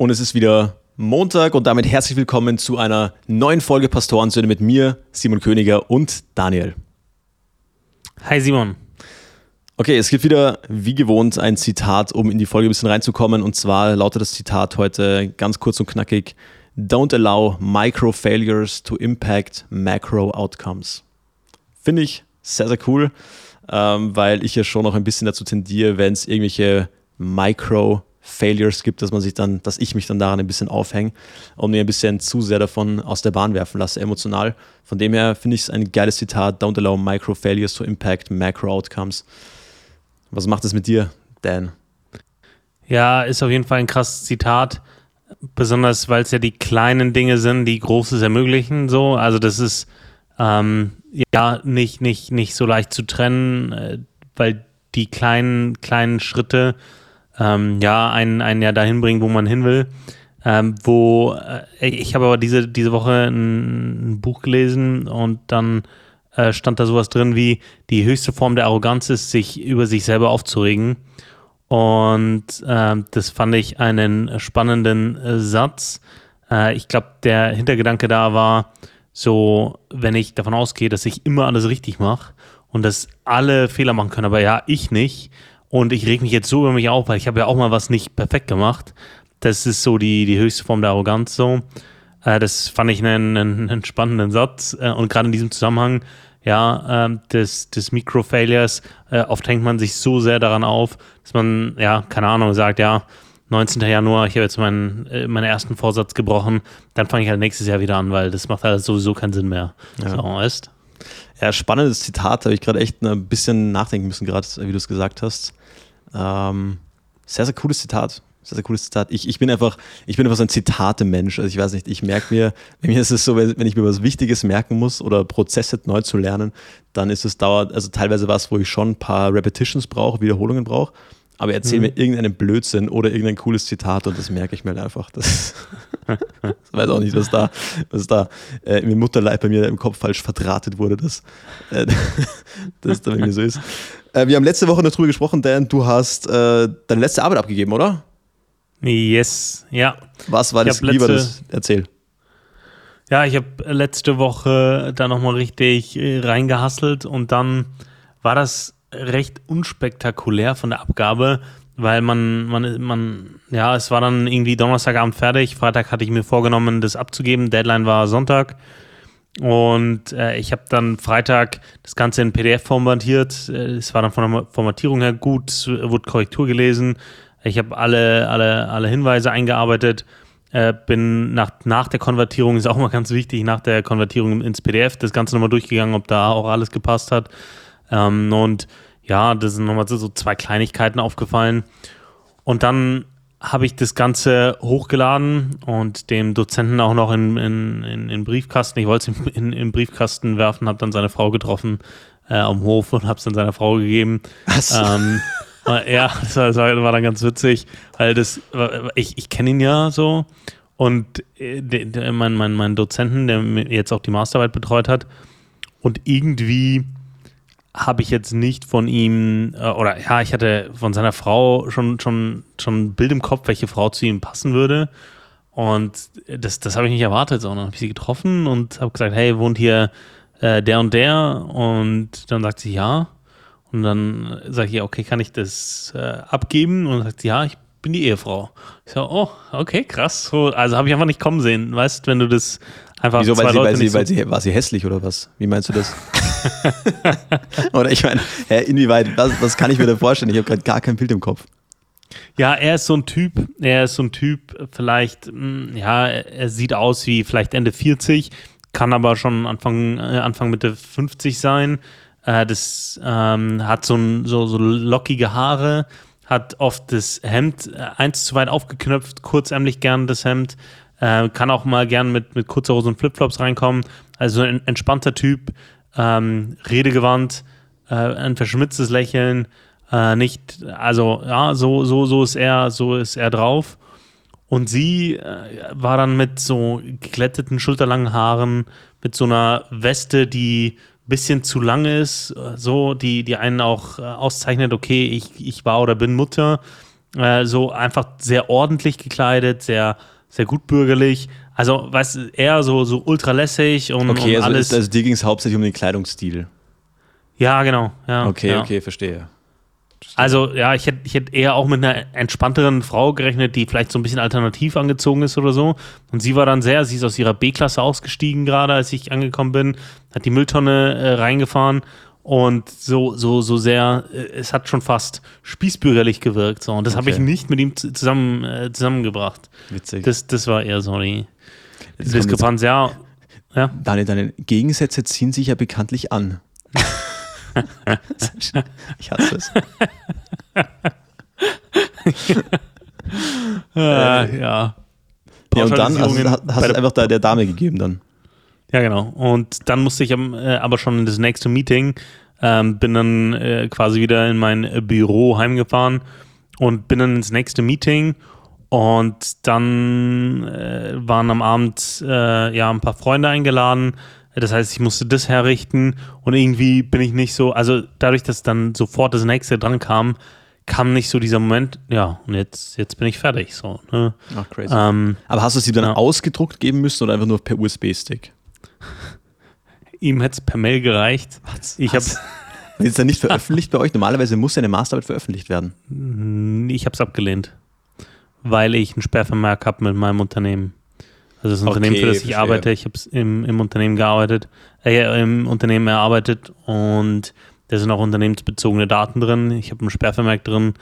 Und es ist wieder Montag und damit herzlich willkommen zu einer neuen Folge Pastorensöhne mit mir, Simon Königer und Daniel. Hi Simon. Okay, es gibt wieder wie gewohnt ein Zitat, um in die Folge ein bisschen reinzukommen. Und zwar lautet das Zitat heute ganz kurz und knackig: Don't allow micro failures to impact macro outcomes. Finde ich sehr, sehr cool, ähm, weil ich ja schon noch ein bisschen dazu tendiere, wenn es irgendwelche Micro Failures gibt, dass man sich dann, dass ich mich dann daran ein bisschen aufhänge und mir ein bisschen zu sehr davon aus der Bahn werfen lasse, emotional. Von dem her finde ich es ein geiles Zitat, don't allow micro failures to impact macro outcomes. Was macht es mit dir, Dan? Ja, ist auf jeden Fall ein krasses Zitat, besonders weil es ja die kleinen Dinge sind, die Großes ermöglichen, so. Also das ist ähm, ja nicht, nicht, nicht so leicht zu trennen, äh, weil die kleinen, kleinen Schritte ähm, ja, einen, einen ja dahin bringen, wo man hin will. Ähm, wo äh, ich habe aber diese, diese Woche ein, ein Buch gelesen und dann äh, stand da sowas drin wie die höchste Form der Arroganz ist, sich über sich selber aufzuregen. Und äh, das fand ich einen spannenden äh, Satz. Äh, ich glaube, der Hintergedanke da war, so, wenn ich davon ausgehe, dass ich immer alles richtig mache und dass alle Fehler machen können, aber ja, ich nicht, und ich reg mich jetzt so über mich auf, weil ich habe ja auch mal was nicht perfekt gemacht. Das ist so die, die höchste Form der Arroganz so. Äh, das fand ich einen, einen, einen spannenden Satz. Äh, und gerade in diesem Zusammenhang, ja, äh, des, des Micro-Failures, äh, oft hängt man sich so sehr daran auf, dass man, ja, keine Ahnung, sagt, ja, 19. Januar, ich habe jetzt meinen, äh, meinen ersten Vorsatz gebrochen, dann fange ich halt nächstes Jahr wieder an, weil das macht halt sowieso keinen Sinn mehr. Ja. So, weißt Ja, spannendes Zitat, habe ich gerade echt ein bisschen nachdenken müssen, gerade wie du es gesagt hast. Ähm, sehr, sehr cooles Zitat. Sehr, sehr cooles Zitat. Ich, ich bin einfach, ich bin einfach so ein Zitate-Mensch. Also ich weiß nicht, ich merke mir, bei mir ist es so, wenn ich mir was Wichtiges merken muss oder Prozesse neu zu lernen, dann ist es dauert, also teilweise was, wo ich schon ein paar Repetitions brauche, Wiederholungen brauche. Aber erzähl mhm. mir irgendeinen Blödsinn oder irgendein cooles Zitat und das merke ich mir halt einfach. Das, ich weiß auch nicht, was da, was da äh, im Mutterleib bei mir im Kopf falsch verdrahtet wurde, dass äh, das da bei mir so ist. Äh, wir haben letzte Woche noch drüber gesprochen, Dan, du hast äh, deine letzte Arbeit abgegeben, oder? Yes, ja. Was war das? Wie war das? Erzähl. Ja, ich habe letzte Woche da nochmal richtig äh, reingehasselt und dann war das recht unspektakulär von der Abgabe, weil man, man, man, ja, es war dann irgendwie Donnerstagabend fertig. Freitag hatte ich mir vorgenommen, das abzugeben. Deadline war Sonntag. Und äh, ich habe dann Freitag das Ganze in PDF formatiert. Äh, es war dann von der Formatierung her gut, wurde Korrektur gelesen. Ich habe alle, alle, alle Hinweise eingearbeitet. Äh, bin nach, nach der Konvertierung, ist auch mal ganz wichtig, nach der Konvertierung ins PDF das Ganze nochmal durchgegangen, ob da auch alles gepasst hat. Ähm, und ja, das sind nochmal so zwei Kleinigkeiten aufgefallen. Und dann habe ich das Ganze hochgeladen und dem Dozenten auch noch in, in, in, in Briefkasten. Ich wollte es in, in, Briefkasten werfen, habe dann seine Frau getroffen äh, am Hof und habe es dann seiner Frau gegeben. Was? Ähm, ja, das war, das war, dann ganz witzig, weil das, ich, ich kenne ihn ja so und äh, mein, mein, mein Dozenten, der jetzt auch die Masterarbeit betreut hat und irgendwie habe ich jetzt nicht von ihm, äh, oder ja, ich hatte von seiner Frau schon, schon, schon ein Bild im Kopf, welche Frau zu ihm passen würde. Und das, das habe ich nicht erwartet, sondern habe ich sie getroffen und habe gesagt, hey, wohnt hier äh, der und der? Und dann sagt sie ja. Und dann sage ich, ja, okay, kann ich das äh, abgeben? Und dann sagt sie, ja, ich bin die Ehefrau. Ich so, oh, okay, krass. So, also habe ich einfach nicht kommen sehen. Weißt, wenn du das einfach. Wieso, weil, sie, weil, sie, weil sie, war sie hässlich oder was? Wie meinst du das? Oder ich meine, inwieweit, was, was kann ich mir da vorstellen? Ich habe gerade gar kein Bild im Kopf. Ja, er ist so ein Typ, er ist so ein Typ, vielleicht, hm, ja, er sieht aus wie vielleicht Ende 40, kann aber schon Anfang, äh, Anfang Mitte 50 sein. Äh, das ähm, hat so, ein, so, so lockige Haare, hat oft das Hemd äh, eins zu weit aufgeknöpft, kurzärmlich gern das Hemd, äh, kann auch mal gern mit, mit kurzer Hose und Flipflops reinkommen. Also ein entspannter Typ, ähm, redegewandt, äh, ein verschmitztes Lächeln, äh, nicht, also ja, so, so, so ist er, so ist er drauf. Und sie äh, war dann mit so geglätteten, schulterlangen Haaren, mit so einer Weste, die ein bisschen zu lang ist, so, die, die einen auch äh, auszeichnet, okay, ich, ich war oder bin Mutter. Äh, so einfach sehr ordentlich gekleidet, sehr, sehr gut bürgerlich. Also, weißt du, eher so, so ultralässig und, Okay, und also, alles. ist, also dir ging es hauptsächlich um den Kleidungsstil. ja, genau. Ja, Okay, ja. okay, verstehe. Also, ja, ich hätte ich hätt eher auch mit einer entspannteren Frau gerechnet, die vielleicht so ein bisschen alternativ angezogen ist oder so. Und sie war dann sehr, sie ist aus ihrer B-Klasse ausgestiegen gerade, als ich angekommen bin, hat die Mülltonne äh, reingefahren und so, so, so sehr, äh, es hat schon fast spießbürgerlich gewirkt. So. Und das habe ich Okay. nicht mit ihm zu- zusammen, äh, zusammengebracht. Witzig. Das, das war eher so die Diskrepanz. Ja, ja. Daniel, deine Gegensätze ziehen sich ja bekanntlich an. ich hasse es. Äh, ja. Ja, und dann hast bei du einfach da der Dame gegeben dann. Ja, genau. Und dann musste ich äh, aber schon in das nächste Meeting, ähm, bin dann äh, quasi wieder in mein Büro heimgefahren und bin dann ins nächste Meeting. Und dann äh, waren am Abend äh, ja ein paar Freunde eingeladen. Das heißt, ich musste das herrichten und irgendwie bin ich nicht so, also dadurch, dass dann sofort das nächste dran kam, kam nicht so dieser Moment, ja, und jetzt, jetzt bin ich fertig. So, ne? Ach, crazy. ähm, Aber hast du sie dann ja. ausgedruckt geben müssen oder einfach nur per USB-Stick? ihm hätte es per Mail gereicht. Ich habe Was? Ist dann nicht veröffentlicht bei euch? Normalerweise muss ja eine Masterarbeit veröffentlicht werden. Ich habe es abgelehnt, weil ich einen Sperrvermerk habe mit meinem Unternehmen. Also das Okay, Unternehmen, für das ich verstehe. arbeite, ich habe es im, im Unternehmen gearbeitet, äh, im Unternehmen erarbeitet und da sind auch unternehmensbezogene Daten drin. Ich habe ein Sperrvermerk drin,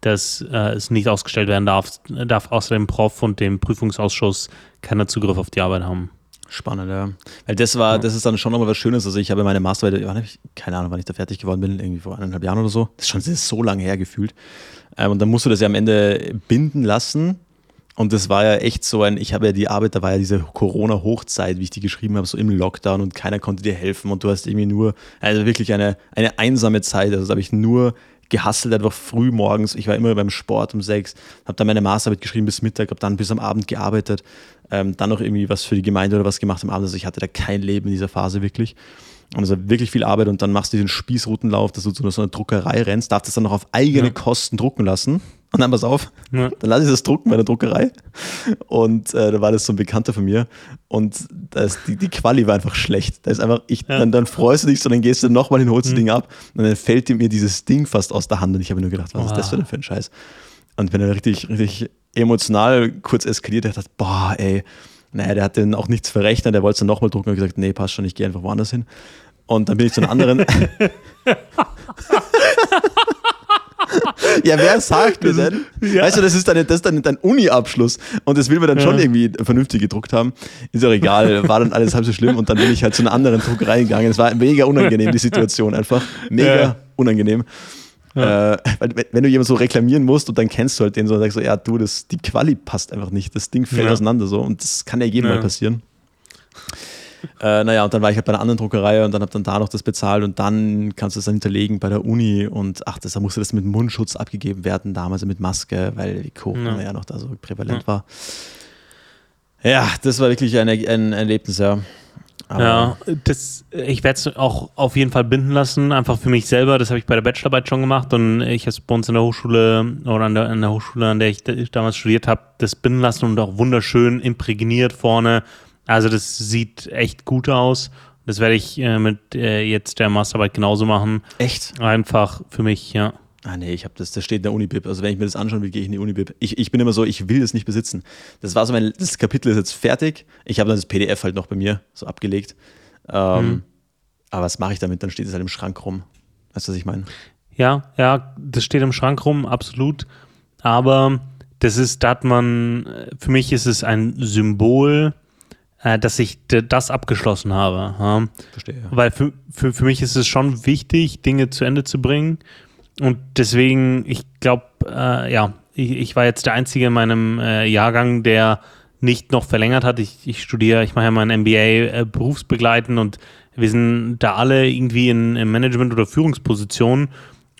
dass äh, es nicht ausgestellt werden darf, darf außer dem Prof und dem Prüfungsausschuss keiner Zugriff auf die Arbeit haben. Spannend, ja. Weil das war, das ist dann schon nochmal was Schönes. Also ich habe meine Masterarbeit, wann ich, keine Ahnung, wann ich da fertig geworden bin, irgendwie vor eineinhalb Jahren oder so. Das ist schon das ist so lange her gefühlt. Ähm, und dann musst du das ja am Ende binden lassen. Und das war ja echt so ein, ich habe ja die Arbeit, da war ja diese Corona-Hochzeit, wie ich die geschrieben habe, so im Lockdown und keiner konnte dir helfen und du hast irgendwie nur, also wirklich eine, eine einsame Zeit. Also da habe ich nur gehasselt, einfach früh morgens. Ich war immer beim Sport um sechs, habe dann meine Masterarbeit geschrieben bis Mittag, habe dann bis am Abend gearbeitet, ähm, dann noch irgendwie was für die Gemeinde oder was gemacht am Abend. Also ich hatte da kein Leben in dieser Phase wirklich. Und es war wirklich viel Arbeit und dann machst du diesen Spießrutenlauf, dass du zu so einer Druckerei rennst, darfst das dann noch auf eigene Ja. Kosten drucken lassen. Und dann pass auf, Ja. dann lasse ich das drucken bei der Druckerei. Und äh, da war das so ein Bekannter von mir. Und da ist die, die Quali war einfach schlecht. Da ist einfach, ich, Ja. dann, dann freust du dich so, dann gehst du nochmal hin, holst das Ding ab und dann fällt dir mir dieses Ding fast aus der Hand. Und ich habe nur gedacht, was ist das für denn für ein Scheiß? Und bin dann richtig, richtig emotional kurz eskaliert. Ich dachte, boah, ey, naja, der hat dann auch nichts verrechnet. Der wollte es dann nochmal drucken und gesagt, nee, passt schon, ich gehe einfach woanders hin. Und dann bin ich zu einem anderen. ja, wer sagt mir denn? Ja. Weißt du, das ist dein, das ist dein, dein Uni-Abschluss und das will man dann schon Ja. irgendwie vernünftig gedruckt haben. Ist auch egal, war dann alles halb so schlimm und dann bin ich halt zu einer anderen Druckerei gegangen. Es war mega unangenehm, die Situation einfach. Mega Ja. unangenehm. Äh, weil, wenn- du jemand so reklamieren musst und dann kennst du halt den so und sagst so, ja, du, das, die Quali passt einfach nicht, das Ding fällt Ja. auseinander so und das kann ja jedem Ja. mal passieren. Äh, naja, und dann war ich halt bei einer anderen Druckerei und dann habe dann da noch das bezahlt und dann kannst du es dann hinterlegen bei der Uni und ach, das, da musste das mit Mundschutz abgegeben werden, damals mit Maske, weil die Corona ja, Ja. noch da so prävalent war. Ja, das war wirklich ein, ein Erlebnis, ja. Aber Ja, das, ich werde es auch auf jeden Fall binden lassen, einfach für mich selber. Das habe ich bei der Bachelorarbeit schon gemacht und ich habe es bei uns in der Hochschule oder an der, an der Hochschule, an der ich damals studiert habe, das binden lassen und auch wunderschön imprägniert vorne. Also das sieht echt gut aus. Das werde ich äh, mit äh, jetzt der Masterarbeit genauso machen. Echt? Einfach für mich, ja. Ah nee, ich habe das, das steht in der Unibib. Also wenn ich mir das anschauen will, gehe ich in die Unibib. Ich, ich bin immer so, ich will das nicht besitzen. Das war so mein, das Kapitel ist jetzt fertig. Ich habe dann das PDF halt noch bei mir so abgelegt. Ähm, Mhm. Aber was mache ich damit? Dann steht es halt im Schrank rum. Weißt du, was ich meine? Ja, ja, das steht im Schrank rum, absolut. Aber das ist, da hat man, für mich ist es ein Symbol, dass ich das abgeschlossen habe. Ja? Verstehe. Weil für, für, für mich ist es schon wichtig, Dinge zu Ende zu bringen. Und deswegen, ich glaube, äh, ja, ich, ich war jetzt der Einzige in meinem äh, Jahrgang, der nicht noch verlängert hat. Ich, ich studiere, ich mache ja mein MBA äh, berufsbegleitend und wir sind da alle irgendwie in, in Management- oder Führungspositionen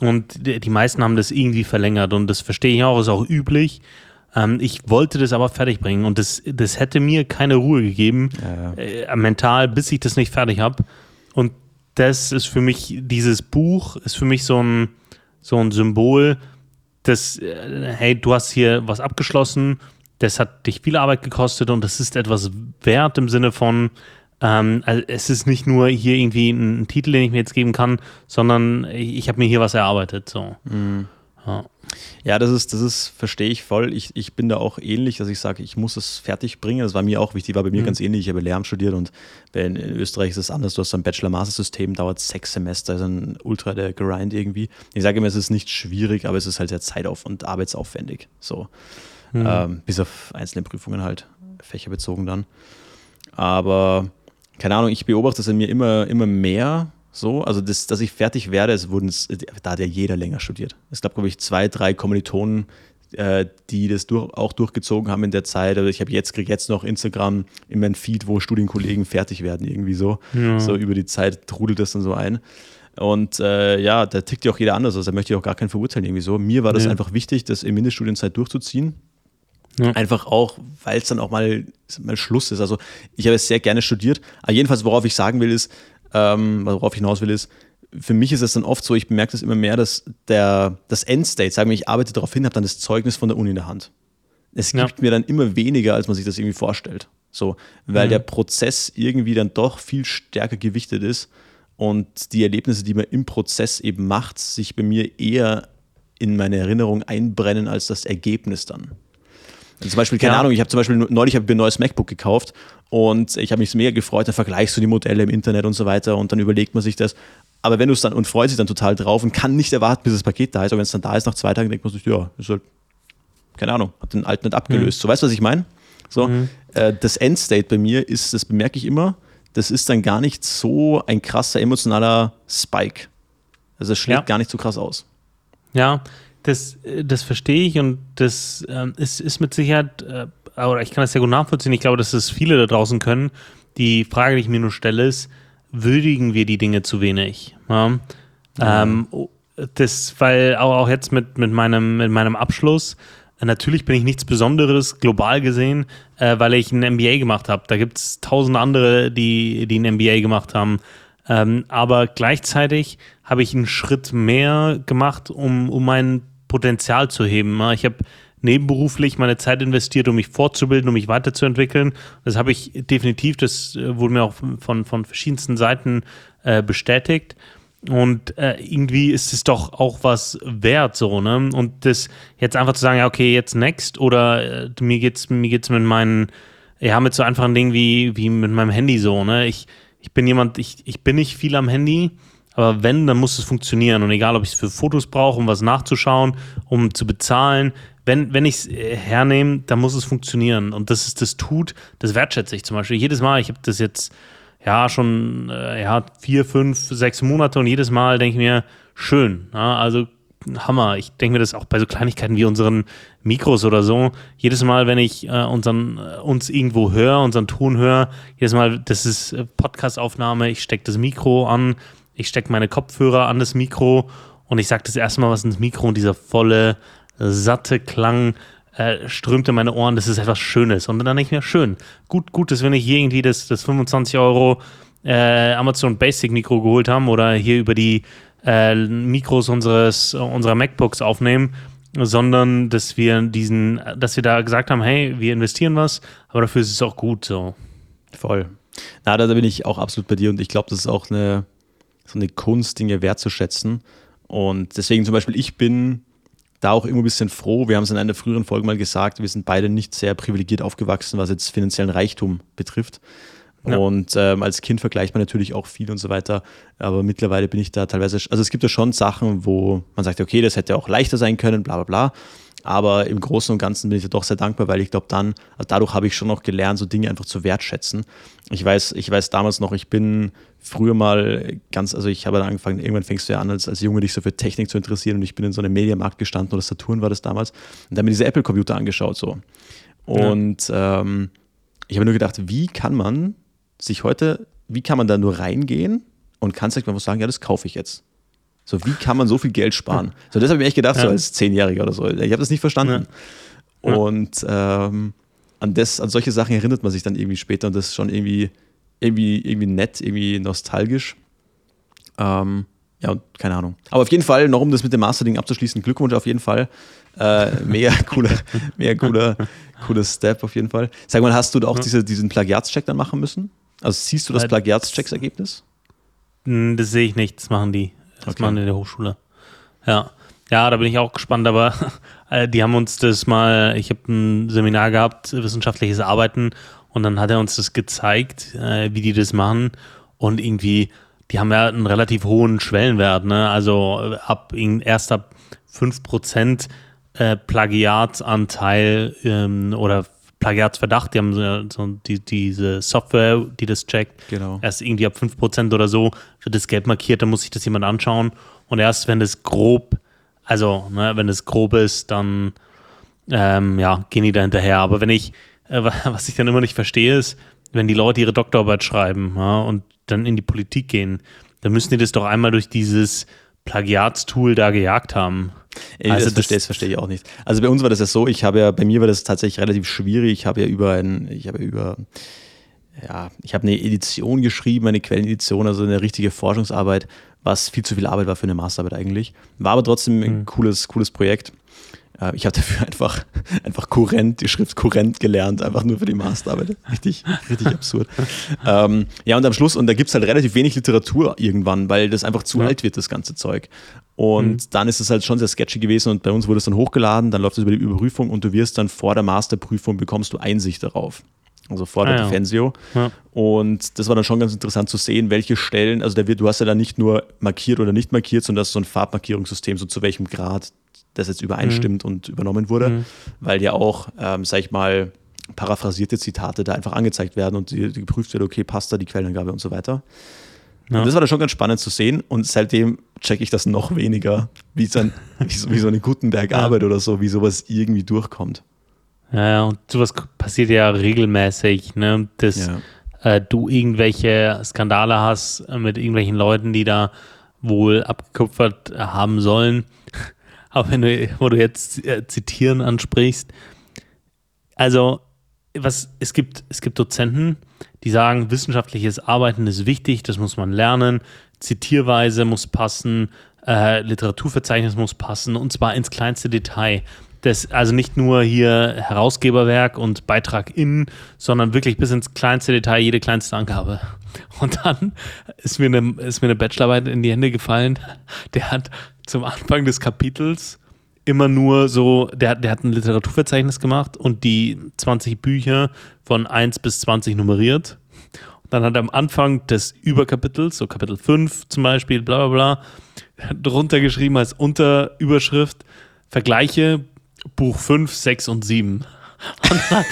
und die, die meisten haben das irgendwie verlängert und das verstehe ich auch, ist auch üblich. Ähm, ich wollte das aber fertig bringen und das, das hätte mir keine Ruhe gegeben, Ja, äh, mental, bis ich das nicht fertig habe. Und das ist für mich, dieses Buch ist für mich so ein, so ein Symbol, das, äh, hey, du hast hier was abgeschlossen, das hat dich viel Arbeit gekostet und das ist etwas wert im Sinne von, ähm, also es ist nicht nur hier irgendwie ein, ein, Titel, den ich mir jetzt geben kann, sondern ich, ich habe mir hier was erarbeitet. So. Mhm. Ja. Ja, das ist, das ist, verstehe ich voll. Ich, ich bin da auch ähnlich, dass ich sage, ich muss es fertig bringen. Das war mir auch wichtig, war bei mir mhm. ganz ähnlich. Ich habe Lehramt studiert und in Österreich ist es anders. Du hast ein Bachelor-Master-System, dauert sechs Semester, ist ein ultra der Grind irgendwie. Ich sage immer, es ist nicht schwierig, aber es ist halt sehr zeitauf- und arbeitsaufwendig. So. Mhm. Ähm, bis auf einzelne Prüfungen halt, fächerbezogen dann. Aber keine Ahnung, ich beobachte es in mir immer, immer mehr so. Also, das, dass ich fertig werde, es wurden, da hat ja jeder länger studiert. Es gab, glaube ich, zwei, drei Kommilitonen, äh, die das durch, auch durchgezogen haben in der Zeit. Also ich habe jetzt, kriege jetzt noch Instagram in meinem Feed, wo Studienkollegen fertig werden, irgendwie so. Ja. So über die Zeit trudelt das dann so ein. Und äh, ja, da tickt ja auch jeder anders. Also da möchte ich auch gar keinen verurteilen, irgendwie so. Mir war das ja. einfach wichtig, das in Mindeststudienzeit durchzuziehen. Ja. Einfach auch, weil es dann auch mal, mal Schluss ist. Also ich habe es sehr gerne studiert. Aber jedenfalls, worauf ich sagen will, ist, ähm, worauf ich hinaus will, ist, für mich ist es dann oft so, ich bemerke das immer mehr, dass der, das Endstate, sagen wir, ich arbeite darauf hin, habe dann das Zeugnis von der Uni in der Hand. Es gibt ja. mir dann immer weniger, als man sich das irgendwie vorstellt. So, weil mhm. der Prozess irgendwie dann doch viel stärker gewichtet ist und die Erlebnisse, die man im Prozess eben macht, sich bei mir eher in meine Erinnerung einbrennen als das Ergebnis dann. Zum Beispiel, keine ja. Ahnung, ich habe zum Beispiel neulich hab ich mir ein neues MacBook gekauft und ich habe mich mega gefreut, dann vergleichst du die Modelle im Internet und so weiter und dann überlegt man sich das. Aber wenn du es dann und freut sich dann total drauf und kann nicht erwarten, bis das Paket da ist, aber wenn es dann da ist, nach zwei Tagen denkt man sich, ja, ist halt, keine Ahnung, hat den alten nicht abgelöst. Mhm. So, weißt du, was ich meine? So, mhm. äh, das Endstate bei mir ist, das bemerke ich immer, das ist dann gar nicht so ein krasser emotionaler Spike. Also es schlägt ja. gar nicht so krass aus. Ja, das, das verstehe ich und das ähm, ist, ist mit Sicherheit, äh, oder ich kann das sehr gut nachvollziehen. Ich glaube, dass es viele da draußen können. Die Frage, die ich mir nur stelle, ist, würdigen wir die Dinge zu wenig? Ja? Ja. Ähm, das, weil auch, auch jetzt mit, mit, meinem, mit meinem Abschluss, äh, natürlich bin ich nichts Besonderes global gesehen, äh, weil ich ein MBA gemacht habe. Da gibt es tausend andere, die, die ein MBA gemacht haben. Ähm, aber gleichzeitig habe ich einen Schritt mehr gemacht, um, um mein Potenzial zu heben. Ich habe nebenberuflich meine Zeit investiert, um mich fortzubilden, um mich weiterzuentwickeln. Das habe ich definitiv, das äh, wurde mir auch von, von verschiedensten Seiten äh, bestätigt. Und äh, irgendwie ist es doch auch was wert, so, ne? Und das jetzt einfach zu sagen, ja, okay, jetzt next, oder äh, mir geht's, mir geht's mit meinen, ja, mit so einfachen Dingen wie, wie mit meinem Handy so, ne? Ich, ich bin jemand, ich, ich bin nicht viel am Handy, aber wenn, dann muss es funktionieren. Und egal, ob ich es für Fotos brauche, um was nachzuschauen, um zu bezahlen, wenn, wenn ich es äh, hernehme, dann muss es funktionieren. Und das ist das tut, das wertschätze ich zum Beispiel. Jedes Mal, ich habe das jetzt ja schon äh, ja, vier, fünf, sechs Monate und jedes Mal denke ich mir, schön. Ja, also Hammer. Ich denke mir das auch bei so Kleinigkeiten wie unseren Mikros oder so. Jedes Mal, wenn ich äh, unseren, äh, uns irgendwo höre, unseren Ton höre, jedes Mal, das ist Podcastaufnahme, ich stecke das Mikro an, ich stecke meine Kopfhörer an das Mikro und ich sage das erste Mal was ins Mikro und dieser volle, satte Klang äh, strömt in meine Ohren. Das ist etwas Schönes. Und dann denke ich mir, schön. Gut, gut, dass wir nicht hier irgendwie das, das 25 Euro äh, Amazon Basic Mikro geholt haben oder hier über die äh, Mikros unseres, unserer MacBooks aufnehmen, sondern dass wir diesen, dass wir da gesagt haben, hey, wir investieren was, aber dafür ist es auch gut so. Voll. Na, da bin ich auch absolut bei dir und ich glaube, das ist auch eine, so eine Kunst, Dinge wertzuschätzen. Und deswegen zum Beispiel, ich bin da auch immer ein bisschen froh. Wir haben es in einer früheren Folge mal gesagt, wir sind beide nicht sehr privilegiert aufgewachsen, was jetzt finanziellen Reichtum betrifft. Ja. Und ähm, als Kind vergleicht man natürlich auch viel und so weiter. Aber mittlerweile bin ich da teilweise, also es gibt ja schon Sachen, wo man sagt, okay, das hätte auch leichter sein können, bla bla bla. Aber im Großen und Ganzen bin ich ja doch sehr dankbar, weil ich glaube, dann, also dadurch habe ich schon noch gelernt, so Dinge einfach zu wertschätzen. Ich weiß, ich weiß damals noch, ich bin früher mal ganz, also ich habe dann angefangen, irgendwann fängst du ja an, als, als Junge dich so für Technik zu interessieren und ich bin in so einem Mediamarkt gestanden oder Saturn war das damals und da habe mir diese Apple-Computer angeschaut so. Und ja. ähm, ich habe nur gedacht, wie kann man sich heute, wie kann man da nur reingehen und kann sich mal was sagen, ja, das kaufe ich jetzt. So, wie kann man so viel Geld sparen? So, das habe ich mir echt gedacht, ja. so als Zehnjähriger oder so. Ich habe das nicht verstanden. Ja. Und ähm, an, das, an solche Sachen erinnert man sich dann irgendwie später und das ist schon irgendwie, irgendwie, irgendwie nett, irgendwie nostalgisch. Ähm, ja, keine Ahnung. Aber auf jeden Fall, noch um das mit dem Master-Ding abzuschließen, Glückwunsch auf jeden Fall. Äh, mega cooler, mega cooler, cooler Step auf jeden Fall. Sag mal, hast du auch diese, diesen Plagiatscheck dann machen müssen? Also siehst du das Plagiatschecks-Ergebnis? Hm, das sehe ich nicht, das machen die. Das okay. machen in der Hochschule. Ja. Ja, da bin ich auch gespannt, aber äh, die haben uns das mal, ich habe ein Seminar gehabt, wissenschaftliches Arbeiten, und dann hat er uns das gezeigt, äh, wie die das machen. Und irgendwie, die haben ja einen relativ hohen Schwellenwert, ne? Also äh, ab erst ab 5% äh, Plagiatsanteil ähm, oder Plagiatsverdacht, die haben so, so die, diese Software, die das checkt. Genau. Erst irgendwie ab 5% oder so wird das gelb markiert, dann muss sich das jemand anschauen. Und erst wenn das grob, also ne, wenn es grob ist, dann ähm, ja, gehen die da hinterher. Aber wenn ich, äh, was ich dann immer nicht verstehe, ist, wenn die Leute ihre Doktorarbeit schreiben ja, und dann in die Politik gehen, dann müssen die das doch einmal durch dieses Plagiatstool da gejagt haben. Ich, also das, verstehe, das verstehe ich auch nicht. Also bei uns war das ja so, ich habe ja, bei mir war das tatsächlich relativ schwierig. Ich habe ja über ein, ich habe über, ja, ich habe eine Edition geschrieben, eine Quellenedition, also eine richtige Forschungsarbeit, was viel zu viel Arbeit war für eine Masterarbeit eigentlich. War aber trotzdem ein mhm. cooles, cooles Projekt. Äh, ich habe dafür einfach, einfach Kurrent, die Schrift Kurrent gelernt, einfach nur für die Masterarbeit. Richtig, richtig absurd. ähm, ja, und am Schluss, und da gibt es halt relativ wenig Literatur irgendwann, weil das einfach zu ja. alt wird, das ganze Zeug. Und mhm. dann ist es halt schon sehr sketchy gewesen und bei uns wurde es dann hochgeladen, dann läuft es über die Überprüfung und du wirst dann vor der Masterprüfung bekommst du Einsicht darauf. Also vor der ah, ja. Defensio. Ja. Und das war dann schon ganz interessant zu sehen, welche Stellen, also der, du hast ja dann nicht nur markiert oder nicht markiert, sondern das ist so ein Farbmarkierungssystem, so zu welchem Grad das jetzt übereinstimmt mhm. und übernommen wurde, mhm. weil ja auch, ähm, sag ich mal, paraphrasierte Zitate da einfach angezeigt werden und die, die geprüft wird, okay, passt da die Quellenangabe und so weiter. Ja. Und das war dann schon ganz spannend zu sehen und seitdem checke ich das noch weniger, wie, so, ein, wie, so, wie so eine Gutenberg-Arbeit ja. oder so, wie sowas irgendwie durchkommt. Ja, ja, und sowas passiert ja regelmäßig, ne? dass ja. äh, du irgendwelche Skandale hast mit irgendwelchen Leuten, die da wohl abgekupfert haben sollen aber wenn du, wo du jetzt äh, zitieren ansprichst, also was, es gibt, es gibt Dozenten, die sagen, wissenschaftliches Arbeiten ist wichtig, das muss man lernen, Zitierweise muss passen, äh, Literaturverzeichnis muss passen und zwar ins kleinste Detail. Das, also nicht nur hier Herausgeberwerk und Beitrag in, sondern wirklich bis ins kleinste Detail, jede kleinste Angabe. Und dann ist mir eine, ist mir eine Bachelorarbeit in die Hände gefallen. Der hat zum Anfang des Kapitels immer nur so, der, der hat ein Literaturverzeichnis gemacht und die 20 Bücher von 1 bis 20 nummeriert. Und dann hat er am Anfang des Überkapitels, so Kapitel 5 zum Beispiel, bla bla bla, drunter geschrieben als Unterüberschrift Vergleiche Buch 5, 6 und 7. Und dann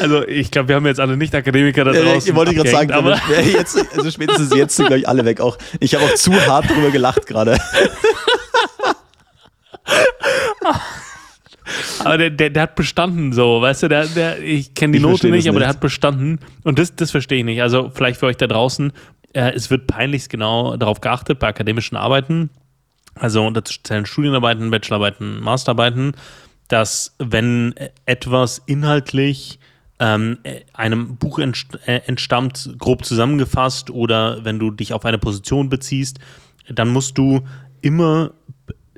Also ich glaube, wir haben jetzt alle Nicht-Akademiker da draußen. Ja, wollte ich gerade sagen, aber jetzt, also spätestens jetzt sind, glaube ich, alle weg. Auch, ich habe auch zu hart drüber gelacht gerade. aber der, der, der, hat bestanden so, weißt du, der, der, ich kenne die ich Note nicht, aber der hat bestanden. Und das, das verstehe ich nicht. Also vielleicht für euch da draußen, äh, es wird peinlichst genau darauf geachtet bei akademischen Arbeiten. Also dazu zählen Studienarbeiten, Bachelorarbeiten, Masterarbeiten dass wenn etwas inhaltlich ähm, einem Buch äh, entstammt, grob zusammengefasst, oder wenn du dich auf eine Position beziehst, dann musst du immer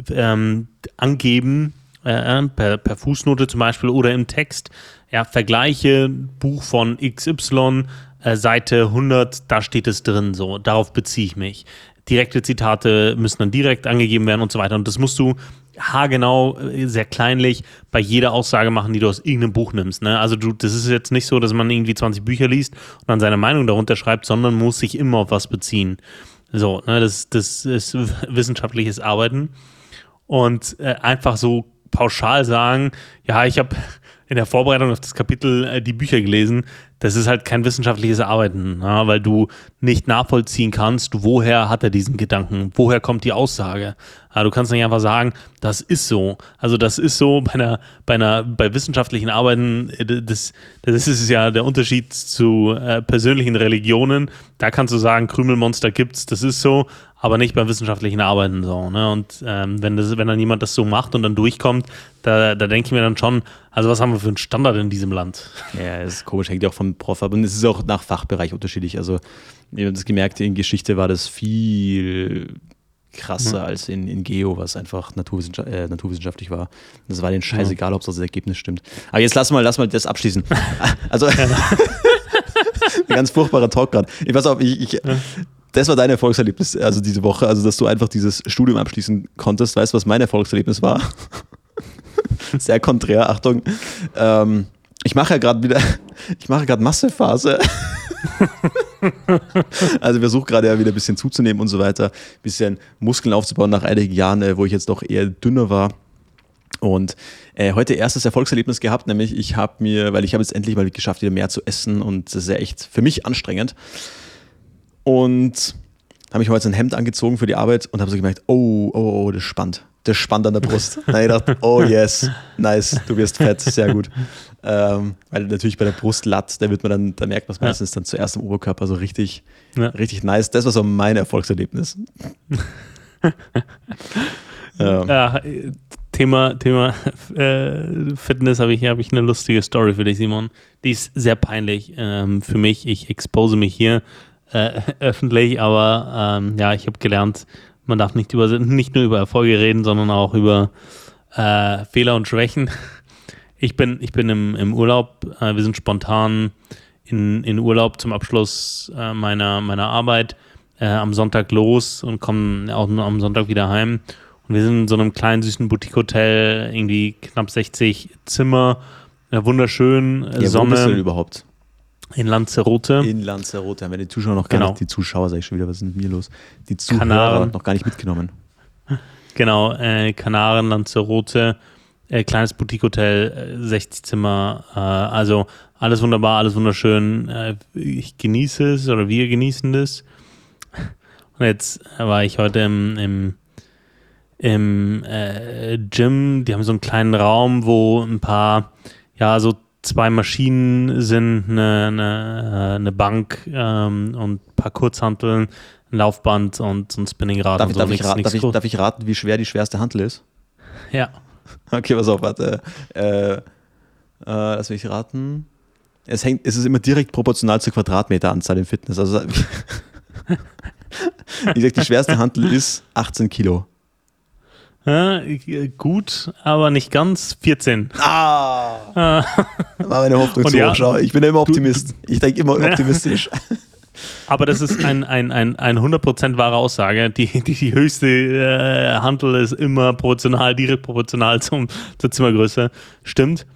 ähm, angeben, äh, per, per, Fußnote zum Beispiel oder im Text, ja, vergleiche Buch von XY, äh, Seite 100, da steht es drin, so, darauf beziehe ich mich. Direkte Zitate müssen dann direkt angegeben werden und so weiter. Und das musst du haargenau, äh, sehr kleinlich bei jeder Aussage machen, die du aus irgendeinem Buch nimmst. Ne? Also du, das ist jetzt nicht so, dass man irgendwie 20 Bücher liest und dann seine Meinung darunter schreibt, sondern muss sich immer auf was beziehen. So, ne? das, das ist wissenschaftliches Arbeiten. Und äh, einfach so pauschal sagen, ja, ich habe in der Vorbereitung auf das Kapitel äh, die Bücher gelesen, das ist halt kein wissenschaftliches Arbeiten, ja, weil du nicht nachvollziehen kannst, woher hat er diesen Gedanken, woher kommt die Aussage. Ja, du kannst nicht einfach sagen, das ist so. Also das ist so bei einer, bei einer, bei wissenschaftlichen Arbeiten, äh, das, das ist ja der Unterschied zu äh, persönlichen Religionen. Da kannst du sagen, Krümelmonster gibt's, das ist so, aber nicht beim wissenschaftlichen Arbeiten so. Ne? Und ähm, wenn, das, wenn dann jemand das so macht und dann durchkommt, da, da denke ich mir dann schon, also was haben wir für einen Standard in diesem Land? Ja, ist komisch, hängt ja auch vom vom Prof ab. Und es ist auch nach Fachbereich unterschiedlich. Also, ich habe das gemerkt, in Geschichte war das viel krasser mhm. als in, in Geo, was einfach naturwissenschaft, äh, naturwissenschaftlich war. Das war den scheißegal, mhm. ob das Ergebnis stimmt. Aber jetzt lass mal, lass mal das abschließen. also, ein ganz furchtbarer Talk gerade. Ich weiß auch, ich, ich, das war dein Erfolgserlebnis, also diese Woche, also dass du einfach dieses Studium abschließen konntest. Weißt du, was mein Erfolgserlebnis war? Sehr konträr, Achtung. Ähm, ich mache ja gerade wieder, ich mache gerade Massephase. also versuche gerade ja wieder ein bisschen zuzunehmen und so weiter, ein bisschen Muskeln aufzubauen nach einigen Jahren, äh, wo ich jetzt doch eher dünner war. Und äh, heute erstes Erfolgserlebnis gehabt, nämlich ich habe mir, weil ich habe jetzt endlich mal geschafft, wieder mehr zu essen und das ist ja echt für mich anstrengend. Und habe ich heute ein Hemd angezogen für die Arbeit und habe so gemerkt, oh, oh, oh, das ist spannend. Das spannend an der Brust. Dann habe ich gedacht, oh yes, nice, du wirst fett, sehr gut. Ähm, weil natürlich bei der Brust Brustlatt, da wird man dann, da merkt man es meistens ja. dann zuerst im Oberkörper so richtig, ja. richtig nice. Das war so mein Erfolgserlebnis. ja. ja. Thema, Thema äh, Fitness habe ich, hab ich eine lustige Story für dich, Simon. Die ist sehr peinlich ähm, für mich. Ich expose mich hier äh, öffentlich, aber ähm, ja, ich habe gelernt, man darf nicht, über, nicht nur über Erfolge reden, sondern auch über äh, Fehler und Schwächen. Ich bin, ich bin im, im Urlaub. Äh, wir sind spontan in, in Urlaub zum Abschluss äh, meiner, meiner Arbeit äh, am Sonntag los und kommen auch nur am Sonntag wieder heim. Und wir sind in so einem kleinen, süßen Boutique-Hotel, irgendwie knapp 60 Zimmer, wunderschön, ja, Sonne. Wo bist du denn überhaupt? In Lanzarote. In Lanzarote haben wir die Zuschauer noch gar genau. nicht, die Zuschauer, sag ich schon wieder, was ist mit mir los? Die Zuhörer Kanaren. noch gar nicht mitgenommen. Genau, äh, Kanaren, Lanzarote, äh, kleines Boutique-Hotel, äh, 60 Zimmer, äh, also alles wunderbar, alles wunderschön. Äh, ich genieße es oder wir genießen es. Und jetzt war ich heute im, im, im äh, Gym, die haben so einen kleinen Raum, wo ein paar, ja, so zwei Maschinen sind, eine, eine, eine Bank ähm, und ein paar Kurzhanteln, ein Laufband und ein Spinningrad. Darf, und so. darf, nichts, ich, darf, ich, darf ich raten, wie schwer die schwerste Hantel ist? Ja. Okay, pass auf, warte. Äh, äh, lass mich raten. Es, hängt, es ist immer direkt proportional zur Quadratmeteranzahl im Fitness. Also, ich sag, die schwerste Hantel ist 18 Kilo. Ja, gut, aber nicht ganz. 14. Ah! ah. War meine Hoffnung zu ja, Schau, ich bin ja immer Optimist. Ich denke immer optimistisch. Aber das ist ein, ein, ein, ein 100% wahre Aussage. Die, die, die höchste äh, Handel ist immer proportional, direkt proportional zum, zur Zimmergröße. Stimmt.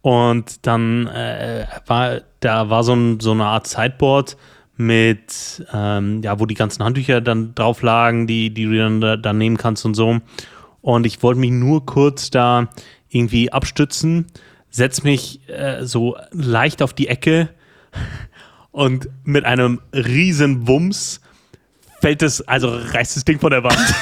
Und dann äh, war da war so, ein, so eine Art Sideboard mit, ähm, ja, wo die ganzen Handtücher dann drauf lagen, die, die du dann da, da nehmen kannst und so. Und ich wollte mich nur kurz da irgendwie abstützen, setz mich äh, so leicht auf die Ecke und mit einem riesen Wumms fällt es, also reißt das Ding von der Wand.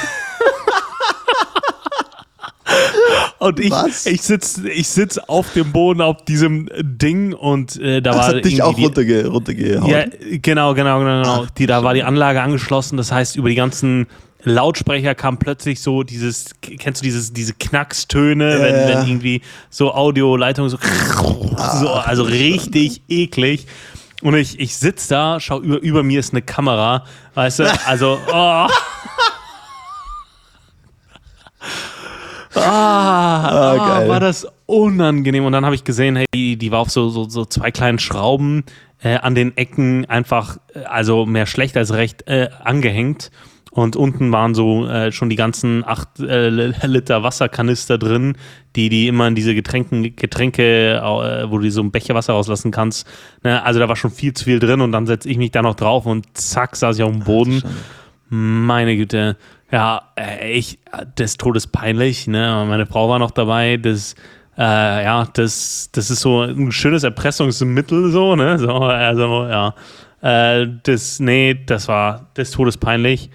und ich, ich sitze ich sitz auf dem Boden auf diesem Ding und äh, da das war. Hat dich auch runterge runtergehauen. Ja, genau, genau, genau. genau. Die, da war die Anlage angeschlossen, das heißt, über die ganzen Lautsprecher kam plötzlich so dieses, kennst du dieses, diese Knackstöne, ja, wenn, wenn irgendwie so Audioleitung so, so, also richtig eklig. Und ich, ich sitze da, schau über, über mir ist eine Kamera, weißt du, also, oh. Ah, ah oh, war das unangenehm. Und dann habe ich gesehen, hey, die, die war auf so, so, so zwei kleinen Schrauben äh, an den Ecken einfach, äh, also mehr schlecht als recht, äh, angehängt. Und unten waren so äh, schon die ganzen 8 äh, Liter Wasserkanister drin, die die immer in diese Getränken, Getränke, äh, wo du so ein Becher Wasser rauslassen kannst. Ne? Also da war schon viel zu viel drin und dann setze ich mich da noch drauf und zack, saß ich auf dem Boden. Meine Güte. Ja, äh, ich, des Todes peinlich. Ne? Meine Frau war noch dabei. Das, äh, ja, das, das ist so ein schönes Erpressungsmittel, so, ne? So, also, ja. Äh, das, nee, das war des Todes peinlich.